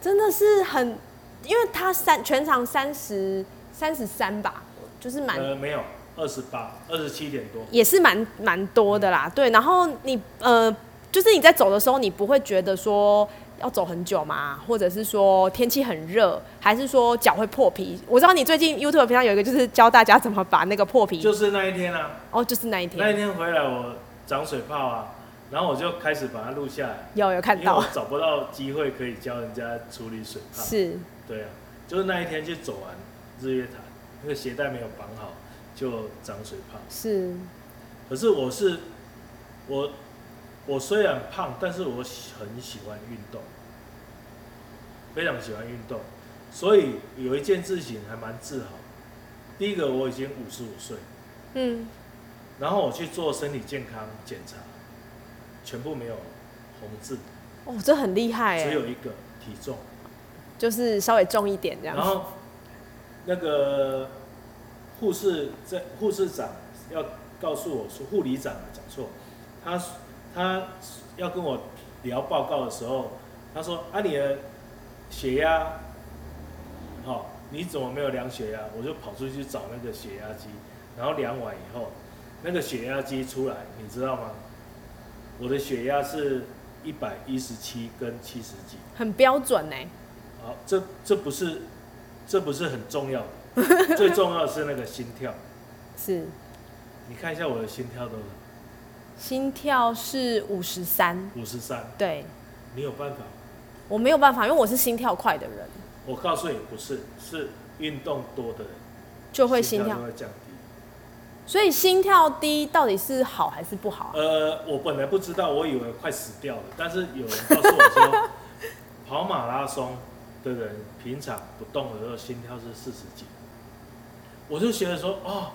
真的是很，因为他三全长三十三十三吧，就是蛮、呃，没有，二十八，二十七点多。也是蛮蛮多的啦。对，然后你呃，就是你在走的时候，你不会觉得说要走很久吗？或者是说天气很热，还是说脚会破皮？我知道你最近 YouTube 频道有一个就是教大家怎么把那个破皮，就是那一天啊，哦，就是那一天那一天天回来我长水泡啊，然后我就开始把它录下来，有有看到因为我，找不到机会可以教人家处理水泡。是对啊，就是那一天就走完日月潭，那个鞋带没有绑好，就长水泡。是可是我是我我虽然胖，但是我喜很喜欢运动，非常喜欢运动，所以有一件事情还蛮自豪。第一个，我已经五十五岁，嗯，然后我去做身体健康检查，全部没有红字，哦，这很厉害哎，只有一个体重。就是稍微重一点这样然。后那个护士在护士长要告诉我说，护理长啊讲错，他他要跟我聊报告的时候，他说啊你的血压，好、你怎么没有量血压？我就跑出去找那个血压机，然后量完以后，那个血压机出来，你知道吗？我的血压是一百一十七跟七十几。很标准呢。好，这这不是这不是很重要的，最重要的是那个心跳。是你看一下我的心跳多少？心跳是五十三，五十三。对你有办法？我没有办法，因为我是心跳快的人，我告诉你，不是，是运动多的人就会心跳就。会降低。所以心跳低到底是好还是不好啊？呃，我本来不知道，我以为快死掉了，但是有人告诉我说，跑马拉松的人平常不动的时候心跳是四十几，我就觉得说，哦，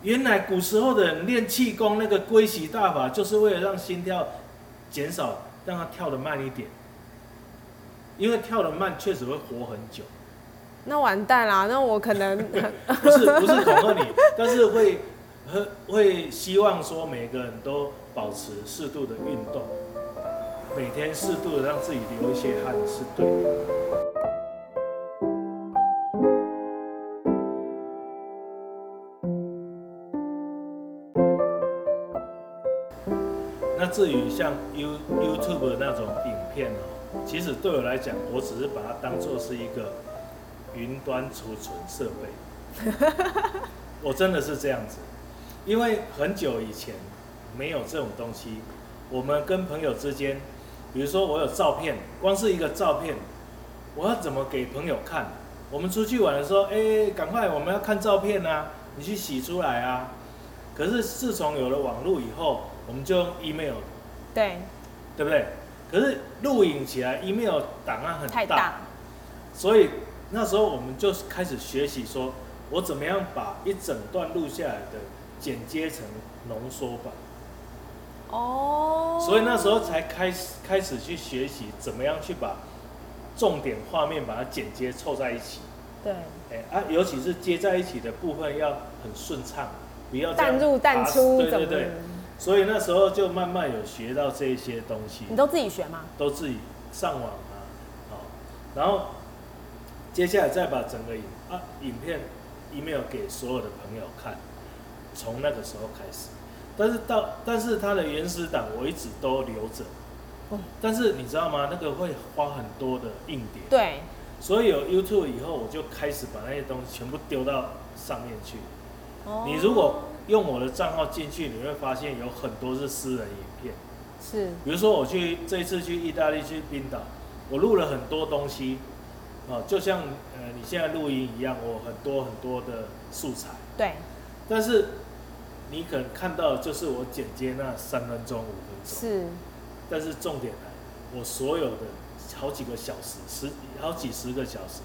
原来古时候的人练气功那个龟息大法，就是为了让心跳减少，让它跳得慢一点，因为跳得慢确实会活很久，那完蛋啦！那我可能 不是不是恐吓你，但是会会会希望说每个人都保持适度的运动，每天适度的让自己流一些汗是对的。那至于像 You YouTube 的那种影片哦，其实对我来讲，我只是把它当做是一个云端储存设备。我真的是这样子，因为很久以前没有这种东西，我们跟朋友之间，比如说我有照片，光是一个照片，我要怎么给朋友看？我们出去玩的时候，哎、赶快我们要看照片啊，你去洗出来啊。可是自从有了网络以后，我们就用 email，对对不对？可是录影起来，email 档案很太大，所以那时候我们就开始学习说，我怎么样把一整段录下来的剪接成浓缩版。哦。所以那时候才开始开始去学习怎么样去把重点画面把它剪接凑在一起。对哎、啊，尤其是接在一起的部分要很顺畅，不要淡入淡出对对对。所以那时候就慢慢有学到这一些东西。你都自己学吗？都自己上网啊，好，然后接下来再把整个影啊影片 email 给所有的朋友看，从那个时候开始，但是到但是它的原始档我一直都留着，哦。但是你知道吗？那个会花很多的硬碟，对，所以有 YouTube 以后，我就开始把那些东西全部丢到上面去。哦。你如果用我的账号进去，你会发现有很多是私人影片。是。比如说我去这一次去意大利去冰岛，我录了很多东西，哦，就像呃你现在录音一样，我很多很多的素材，对。但是你可能看到的就是我剪接那三分钟五分钟，是但是重点来，我所有的好几个小时，十好几十个小时，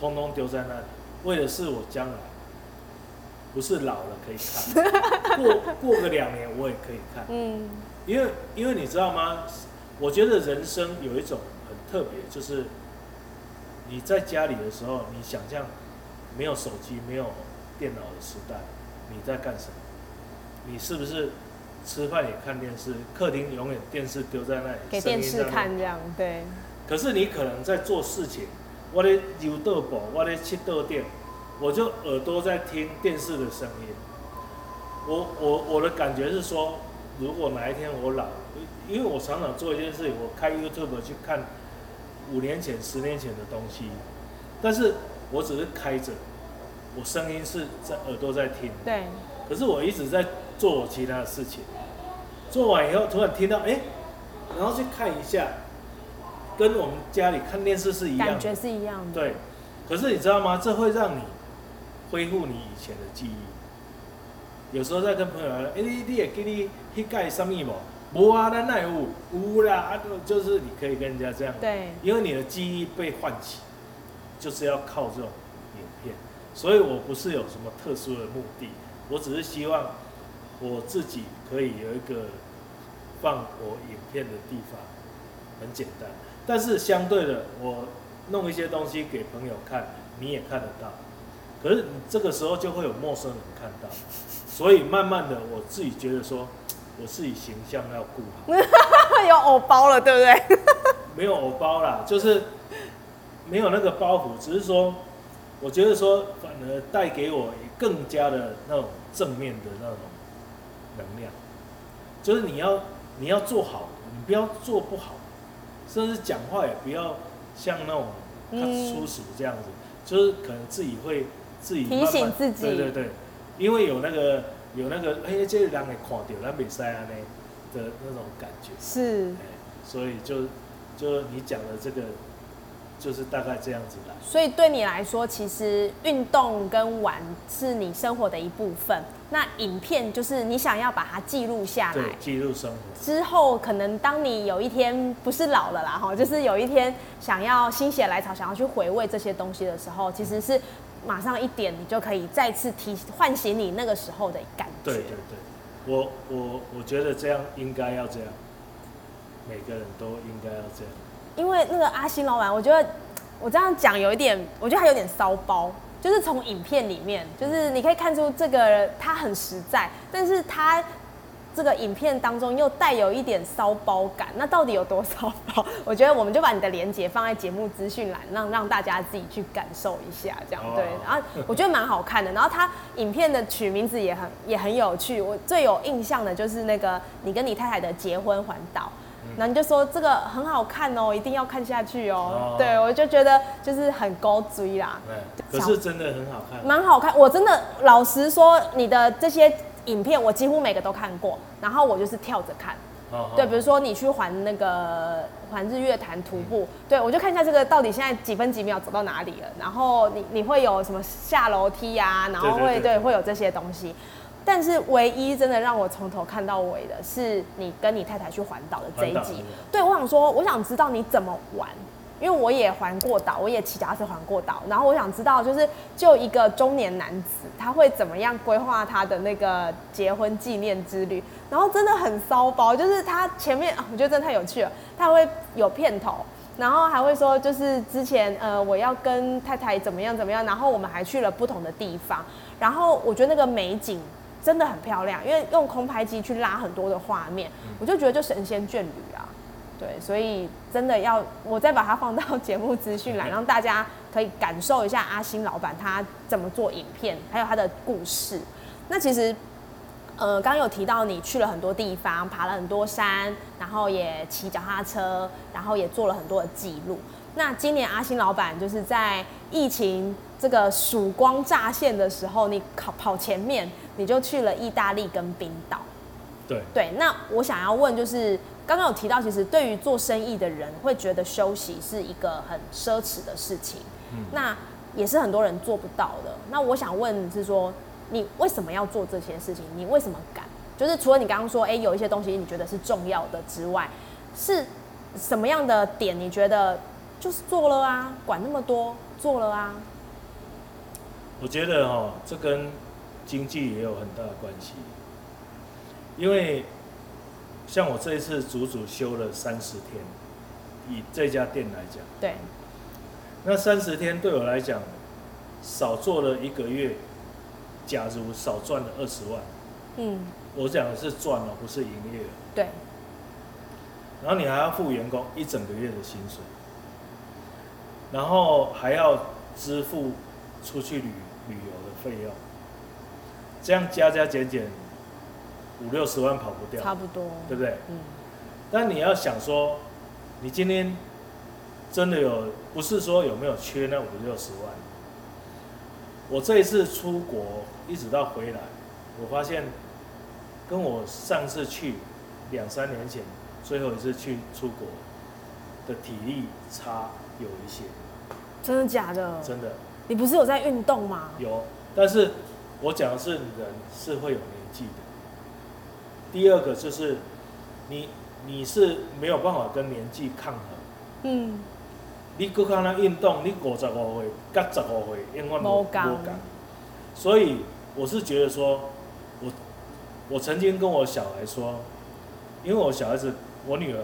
通通丢在那里，为的是我将来不是老了可以看，过过个两年我也可以看。嗯，因为因为你知道吗？我觉得人生有一种很特别，就是你在家里的时候，你想象没有手机、没有电脑的时代，你在干什么？你是不是吃饭也看电视？客厅永远电视丢在那里，给电视看这样，对，可是你可能在做事情，我在游豆宝，我在切豆店，我就耳朵在听电视的声音。我我我的感觉是说，如果哪一天我老，因为我常常做一件事情，我开 YouTube 去看五年前、十年前的东西，但是我只是开着，我声音是在耳朵在听，对，可是我一直在做我其他的事情，做完以后突然听到，哎、然后去看一下，跟我们家里看电视是一样感觉的，是一样的。对。可是你知道吗？这会让你恢复你以前的记忆。有时候在跟朋友聊，哎、你你也给你迄盖什么无？无啊，那那有？有啦，啊，就是你可以跟人家这样，对，因为你的记忆被唤起，就是要靠这种影片。所以我不是有什么特殊的目的，我只是希望我自己可以有一个放我影片的地方，很简单。但是相对的，我弄一些东西给朋友看，你也看得到。可是你这个时候就会有陌生人看到，所以慢慢的我自己觉得说，我自己形象要顾好。有偶包了，对不对？没有偶包啦，就是没有那个包袱，只是说，我觉得说，反而带给我更加的那种正面的那种能量，就是你要你要做好，你不要做不好，甚至讲话也不要像那种他嗯粗俗这样子，就是可能自己会自己慢慢提醒自己。对对对，因为有那个有那个，哎、这个人会看到咱袂使安尼的那种感觉。是，哎，所以就就你讲的这个，就是大概这样子啦。所以对你来说，其实运动跟玩是你生活的一部分。那影片就是你想要把它记录下来，，记录生活。之后可能当你有一天不是老了啦哈，就是有一天想要心血来潮，想要去回味这些东西的时候，其实是马上一点，你就可以再次提唤醒你那个时候的感觉。对对对，我我我觉得这样应该要这样，每个人都应该要这样。因为那个阿星老板，我觉得我这样讲有一点，我觉得他有点骚包，就是从影片里面，就是你可以看出这个他很实在，但是他这个影片当中又带有一点骚包感。那到底有多骚包？我觉得我们就把你的连接放在节目资讯栏，让让大家自己去感受一下，这样哦对。然后我觉得蛮好看的，然后他影片的取名字也很也很有趣。我最有印象的就是那个你跟你太太的结婚环岛。然后你就说这个很好看哦，一定要看下去哦。哦对，我就觉得就是很高追啦，对，可是真的很好看。蛮好看。我真的老实说，你的这些影片我几乎每个都看过，然后我就是跳着看。哦对，比如说你去环那个环日月潭徒步，对我就看一下这个到底现在几分几秒走到哪里了，然后你你会有什么下楼梯啊，然后会对会有这些东西。但是唯一真的让我从头看到尾的是你跟你太太去环岛的这一集对。我想说，我想知道你怎么玩，因为我也环过岛，我也骑脚踏车环过岛，然后我想知道，就是就一个中年男子，他会怎么样规划他的那个结婚纪念之旅，然后真的很骚包，就是他前面，啊我觉得真的太有趣了，他会有片头。然后还会说，就是之前呃，我要跟太太怎么样怎么样，然后我们还去了不同的地方，然后我觉得那个美景真的很漂亮，因为用空拍机去拉很多的画面，我就觉得就神仙眷侣啊。对，所以真的要我再把它放到节目资讯栏，让大家可以感受一下阿星老板他怎么做影片，还有他的故事。那其实，呃，刚刚有提到你去了很多地方，爬了很多山，然后也骑脚踏车，然后也做了很多的记录。那今年阿星老板就是在疫情这个曙光乍现的时候，你跑跑前面，你就去了意大利跟冰岛。对，对，那我想要问就是，刚刚有提到，其实对于做生意的人会觉得休息是一个很奢侈的事情，嗯那也是很多人做不到的。那我想问是说，你为什么要做这些事情？你为什么敢？就是除了你刚刚说，哎、有一些东西你觉得是重要的之外，是什么样的点你觉得就是做了啊，管那么多，做了啊？我觉得哈，这跟经济也有很大的关系，因为像我这一次足足休了三十天，以这家店来讲，对，那三十天对我来讲，少做了一个月，假如少赚了二十万，嗯，我讲的是赚了，不是营业额。对，然后你还要付员工一整个月的薪水，然后还要支付出去旅旅游的费用，这样加加减减五六十万跑不掉，差不多，对不对？嗯，但你要想说，你今天真的有，不是说有没有缺那五六十万。我这一次出国一直到回来，我发现跟我上次去两三年前最后一次去出国的体力差有一些，真的假的？真的你不是有在运动吗？有。但是我讲的是人是会有年纪的。第二个就是你你是没有办法跟年纪抗衡。嗯，你搁看那运动，你五十五岁、甲十五岁，永远无无同无共。所以我是觉得说，我我曾经跟我小孩说，因为我小孩子，我女儿，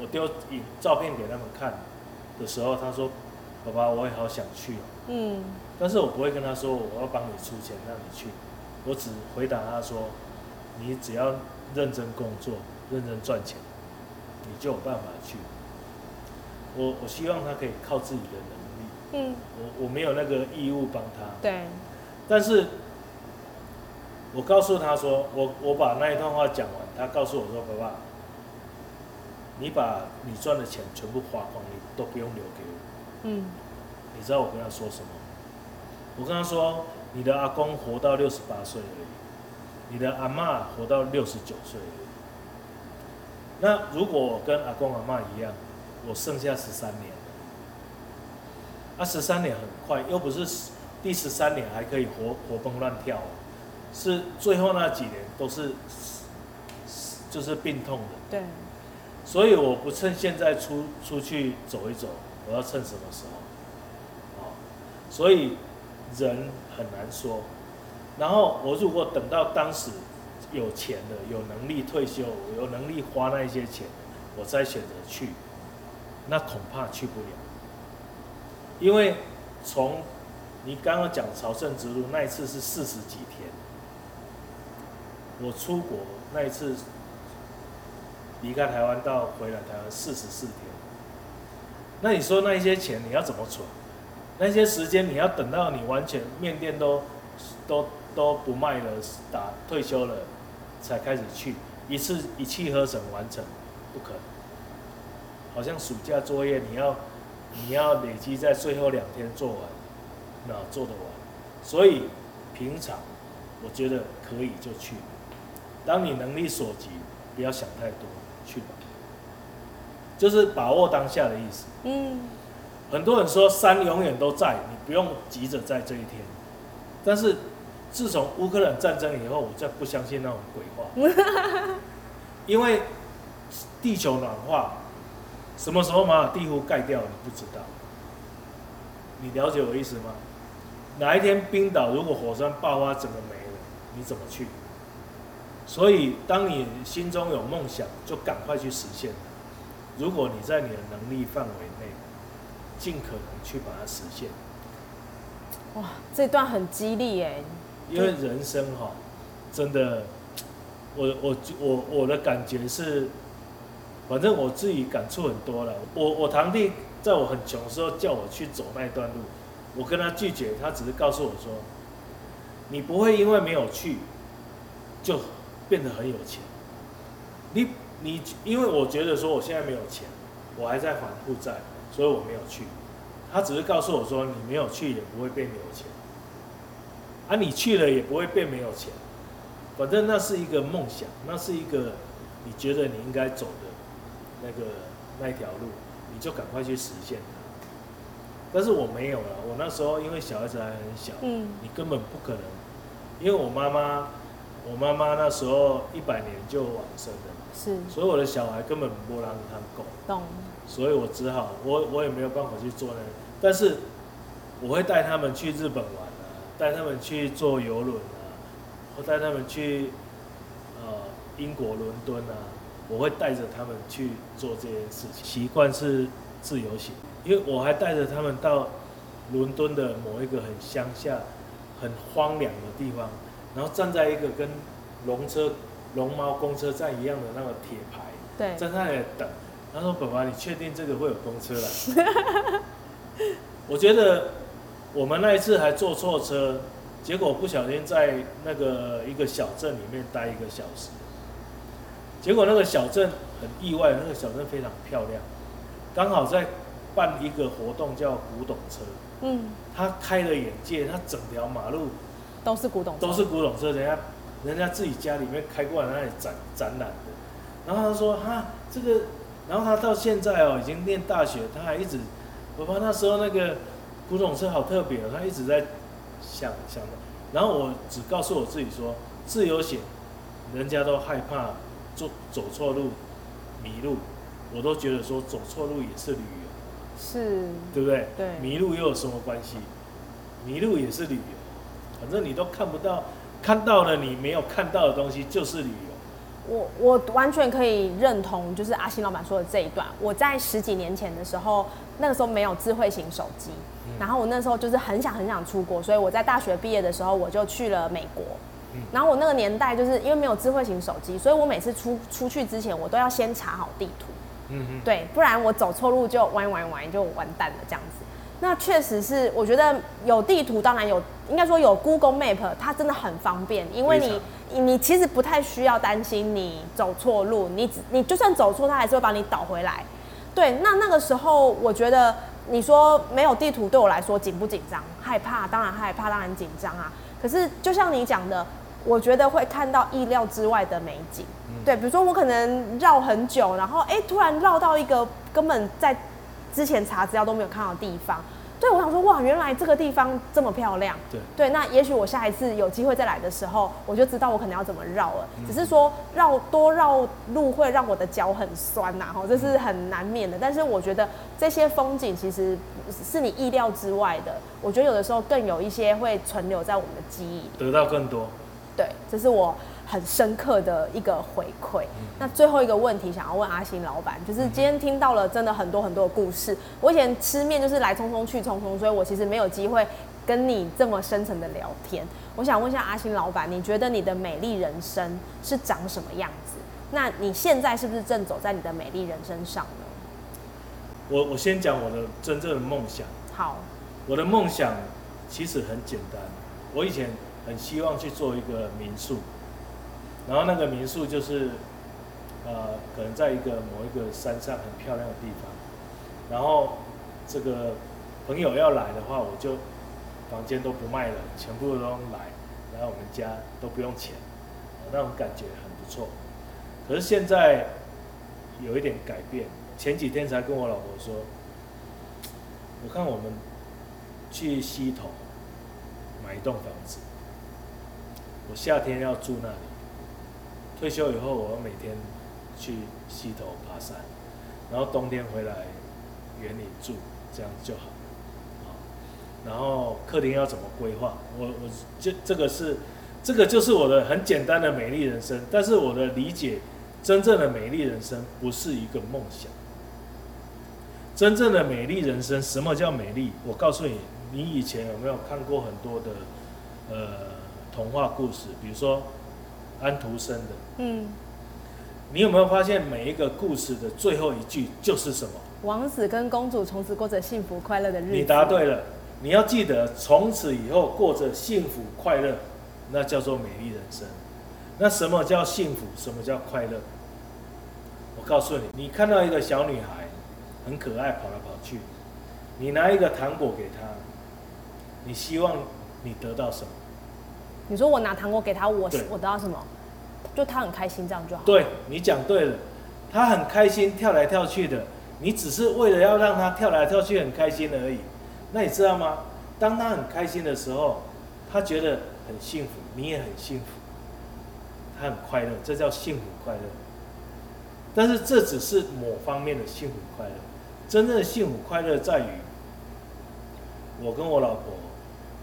我丢影照片给他们看的时候，她说：“爸爸，我也好想去哦。嗯，”但是我不会跟他说我要帮你出钱让你去，我只回答他说：“你只要认真工作，认真赚钱，你就有办法去。”我我希望他可以靠自己的能力。嗯，我我没有那个义务帮他，对，但是我告诉他说，我我把那一段话讲完，他告诉我说，爸爸，你把你赚的钱全部花光，你都不用留给我。嗯，你知道我跟他说什么？我跟他说，你的阿公活到六十八岁而已，你的阿嬷活到六十九岁而已。那如果我跟阿公阿嬷一样，我剩下十三年，啊，十三年很快，又不是第十三年还可以活活蹦乱跳，是最后那几年都是就是病痛的。对，所以我不趁现在出出去走一走，我要趁什么时候？啊，所以人很难说。然后我如果等到当时有钱了，有能力退休，有能力花那一些钱，我再选择去，那恐怕去不了。因为从你刚刚讲朝圣之路那一次是四十几天，我出国那一次离开台湾到回来台湾四十四天，那你说那一些钱你要怎么存？那些时间你要等到你完全面店都都都不卖了，打退休了才开始去，一次一气呵成完成，不可能。好像暑假作业你要你要累积在最后两天做完，那做得完。所以平常我觉得可以就去，当你能力所及，不要想太多，去吧。就是把握当下的意思。嗯，很多人说山永远都在，你不用急着在这一天。但是自从乌克兰战争以后，我再不相信那种鬼话，因为地球暖化，什么时候马尔地夫盖掉你不知道。你了解我意思吗？哪一天冰岛如果火山爆发，整个没了，你怎么去？所以，当你心中有梦想，就赶快去实现它。如果你在你的能力范围内，尽可能去把它实现。哇，这段很激励哎。因为人生哈，真的，我我我我的感觉是，反正我自己感触很多了。我我堂弟在我很穷的时候叫我去走那一段路，我跟他拒绝，他只是告诉我说，你不会因为没有去，就变得很有钱。你你因为我觉得说我现在没有钱，我还在还负债，所以我没有去。他只是告诉我说，你没有去也不会变有钱。啊，你去了也不会变没有钱，反正那是一个梦想，那是一个你觉得你应该走的那个那一条路，你就赶快去实现它。但是我没有了，我那时候因为小孩子还很小，嗯，你根本不可能，因为我妈妈我妈妈那时候一百年就往生了，是。所以我的小孩根本不让他狗，懂，所以我只好我我也没有办法去做那个，但是我会带他们去日本玩啊，带他们去坐游轮啊，我带他们去呃英国伦敦啊，我会带着他们去做这件事情。习惯是自由行，因为我还带着他们到伦敦的某一个很乡下、很荒凉的地方，然后站在一个跟龙车、龙猫公车站一样的那个铁牌，对，在那里等。他说：“爸爸，你确定这个会有公车来？” 我觉得我们那一次还坐错车，结果不小心在那个一个小镇里面待一个小时。结果那个小镇很意外，那个小镇非常漂亮，刚好在办一个活动叫古董车，嗯，他开了眼界，他整条马路都是古董，都是古董车，人家人家自己家里面开过来那里展展览的。然后他说：“哈，这个。”然后他到现在哦，已经念大学，他还一直，我爸那时候那个古董车好特别哦，他一直在想想的。然后我只告诉我自己说，自由行，人家都害怕走走错路、迷路，我都觉得说走错路也是旅游，是，对不对？对，迷路又有什么关系？迷路也是旅游，反正你都看不到，看到了你没有看到的东西就是旅游。我我完全可以认同，就是阿星老板说的这一段。我在十几年前的时候，那个时候没有智慧型手机，然后我那时候就是很想很想出国，所以我在大学毕业的时候我就去了美国。然后我那个年代就是因为没有智慧型手机，所以我每次出出去之前，我都要先查好地图，嗯嗯，对，不然我走错路就玩玩玩就完蛋了这样子。那确实是，我觉得有地图，当然有，应该说有 Google Map，它真的很方便，因为你。你其实不太需要担心你走错路，你你就算走错，它还是会把你导回来。对，那那个时候我觉得你说没有地图对我来说紧不紧张？害怕，当然害怕，当然紧张啊。可是就像你讲的，我觉得会看到意料之外的美景。对，比如说我可能绕很久，然后哎突然绕到一个根本在之前查资料都没有看到的地方。对，我想说，哇，原来这个地方这么漂亮。对，对，那也许我下一次有机会再来的时候，我就知道我可能要怎么绕了。只是说绕多绕路会让我的脚很酸呐，吼，这是很难免的。但是我觉得这些风景其实是你意料之外的。我觉得有的时候更有一些会存留在我们的记忆里，得到更多。对，这是我。很深刻的一个回馈。那最后一个问题想要问阿星老板，就是今天听到了真的很多很多的故事。我以前吃面就是来匆匆去匆匆，所以我其实没有机会跟你这么深层的聊天。我想问一下阿星老板，你觉得你的美丽人生是长什么样子？那你现在是不是正走在你的美丽人生上呢？我我先讲我的真正的梦想。好，我的梦想其实很简单。我以前很希望去做一个民宿。然后那个民宿就是，呃，可能在一个某一个山上很漂亮的地方，然后这个朋友要来的话，我就房间都不卖了，全部都来来我们家都不用钱，那种感觉很不错。可是现在有一点改变，前几天才跟我老婆说，我看我们去溪头买一栋房子，我夏天要住那里。退休以后，我要每天去溪头爬山，然后冬天回来园里住，这样就好。然后客厅要怎么规划？我我这这个是，这个就是我的很简单的美丽人生。但是我的理解，真正的美丽人生不是一个梦想。真正的美丽人生，什么叫美丽？我告诉你，你以前有没有看过很多的呃童话故事？比如说。安徒生的，嗯，你有没有发现每一个故事的最后一句就是什么？王子跟公主从此过着幸福快乐的日子。你答对了，你要记得从此以后过着幸福快乐，那叫做美丽人生。那什么叫幸福？什么叫快乐？我告诉你，你看到一个小女孩很可爱，跑来跑去，你拿一个糖果给她，你希望你得到什么？你说我拿糖果给他，我我得到什么？就他很开心，这样就好。对你讲对了，他很开心跳来跳去的，你只是为了要让他跳来跳去很开心而已。那你知道吗？当他很开心的时候，他觉得很幸福，你也很幸福。他很快乐，这叫幸福快乐。但是这只是某方面的幸福快乐，真正的幸福快乐在于，我跟我老婆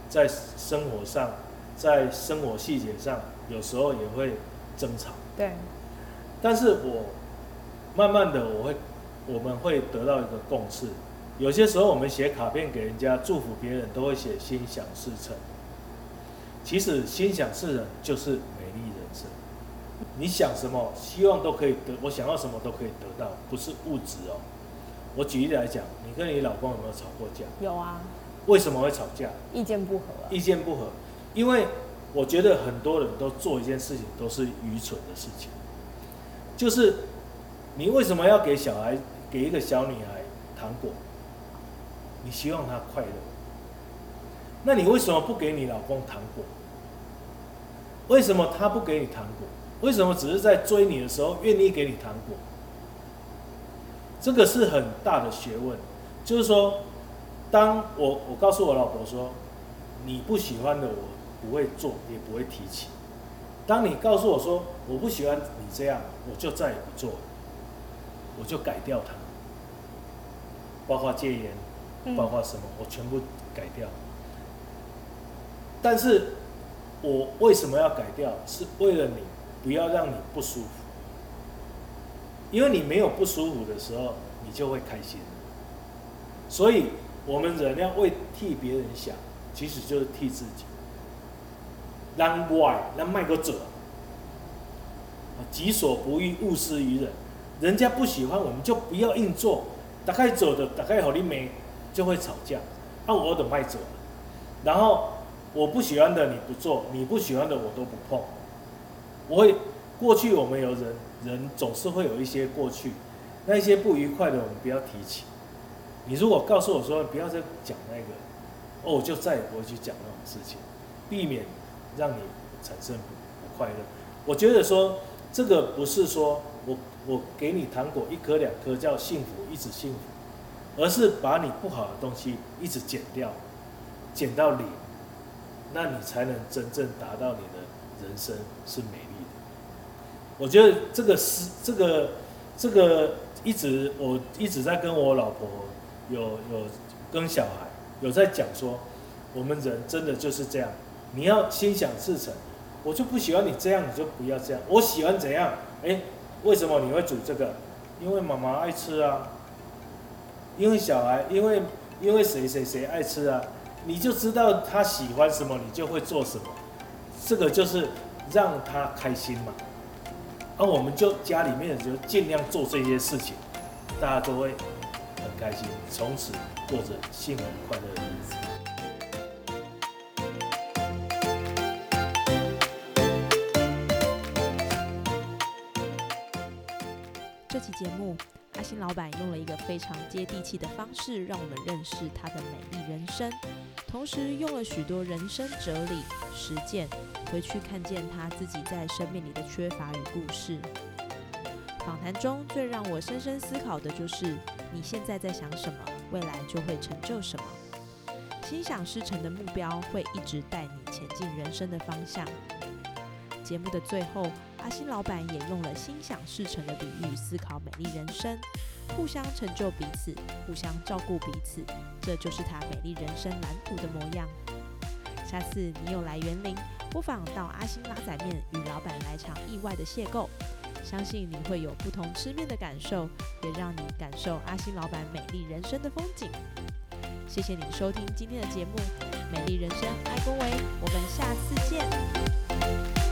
在生活上，在生活细节上，有时候也会争吵。对。但是我慢慢的，我会，我们会得到一个共识。有些时候我们写卡片给人家祝福别人，都会写心想事成。其实心想事成就是美丽人生。你想什么，希望都可以得，我想要什么都可以得到，不是物质哦。我举例来讲，你跟你老公有没有吵过架？有啊。为什么会吵架？意见不合。意见不合，因为我觉得很多人都做一件事情都是愚蠢的事情，就是你为什么要给小孩给一个小女孩糖果？你希望她快乐，那你为什么不给你老公糖果？为什么他不给你糖果？为什么只是在追你的时候愿意给你糖果？这个是很大的学问。就是说，当我我告诉我老婆说，你不喜欢的我不会做，也不会提起。当你告诉我说我不喜欢你这样，我就再也不做，我就改掉它，包括戒烟。包括什么，我全部改掉。但是，我为什么要改掉？是为了你，不要让你不舒服。因为你没有不舒服的时候，你就会开心。所以，我们人要为替别人想，其实就是替自己。让外，让卖个者，己所不欲，勿施于人。人家不喜欢，我们就不要硬做。大概走的，大概好你没。就会吵架，那我都卖走了。然后我不喜欢的你不做，你不喜欢的我都不碰。我会过去我们有人人总是会有一些过去，那些不愉快的我们不要提起。你如果告诉我说不要再讲那个，哦，我就再也不会去讲那种事情，避免让你产生不快乐。我觉得说这个不是说我我给你糖果一颗两颗叫幸福，一直幸福。而是把你不好的东西一直减掉，减到零，那你才能真正达到你的人生是美丽的。我觉得这个是这个这个一直我一直在跟我老婆有有跟小孩有在讲说，我们人真的就是这样，你要心想事成。我就不喜欢你这样，你就不要这样。我喜欢怎样？哎，为什么你会煮这个？因为妈妈爱吃啊。因为小孩，因为因为谁谁谁爱吃啊，你就知道他喜欢什么，你就会做什么。这个就是让他开心嘛。而我们就家里面就尽量做这些事情，大家都会很开心，从此过着幸福快乐的日子。老板用了一个非常接地气的方式，让我们认识他的美丽人生，同时用了许多人生哲理实践，回去看见他自己在生命里的缺乏与故事。访谈中最让我深深思考的就是：你现在在想什么，未来就会成就什么。心想事成的目标会一直带你前进人生的方向。节目的最后。阿星老板也用了心想事成的比喻思考美丽人生，互相成就彼此，互相照顾彼此，这就是他美丽人生蓝图的模样。下次你有来园林，不妨到阿星拉仔面与老板来场意外的邂逅，相信你会有不同吃面的感受，也让你感受阿星老板美丽人生的风景。谢谢你收听今天的节目《美丽人生》，爱恭维，我们下次见。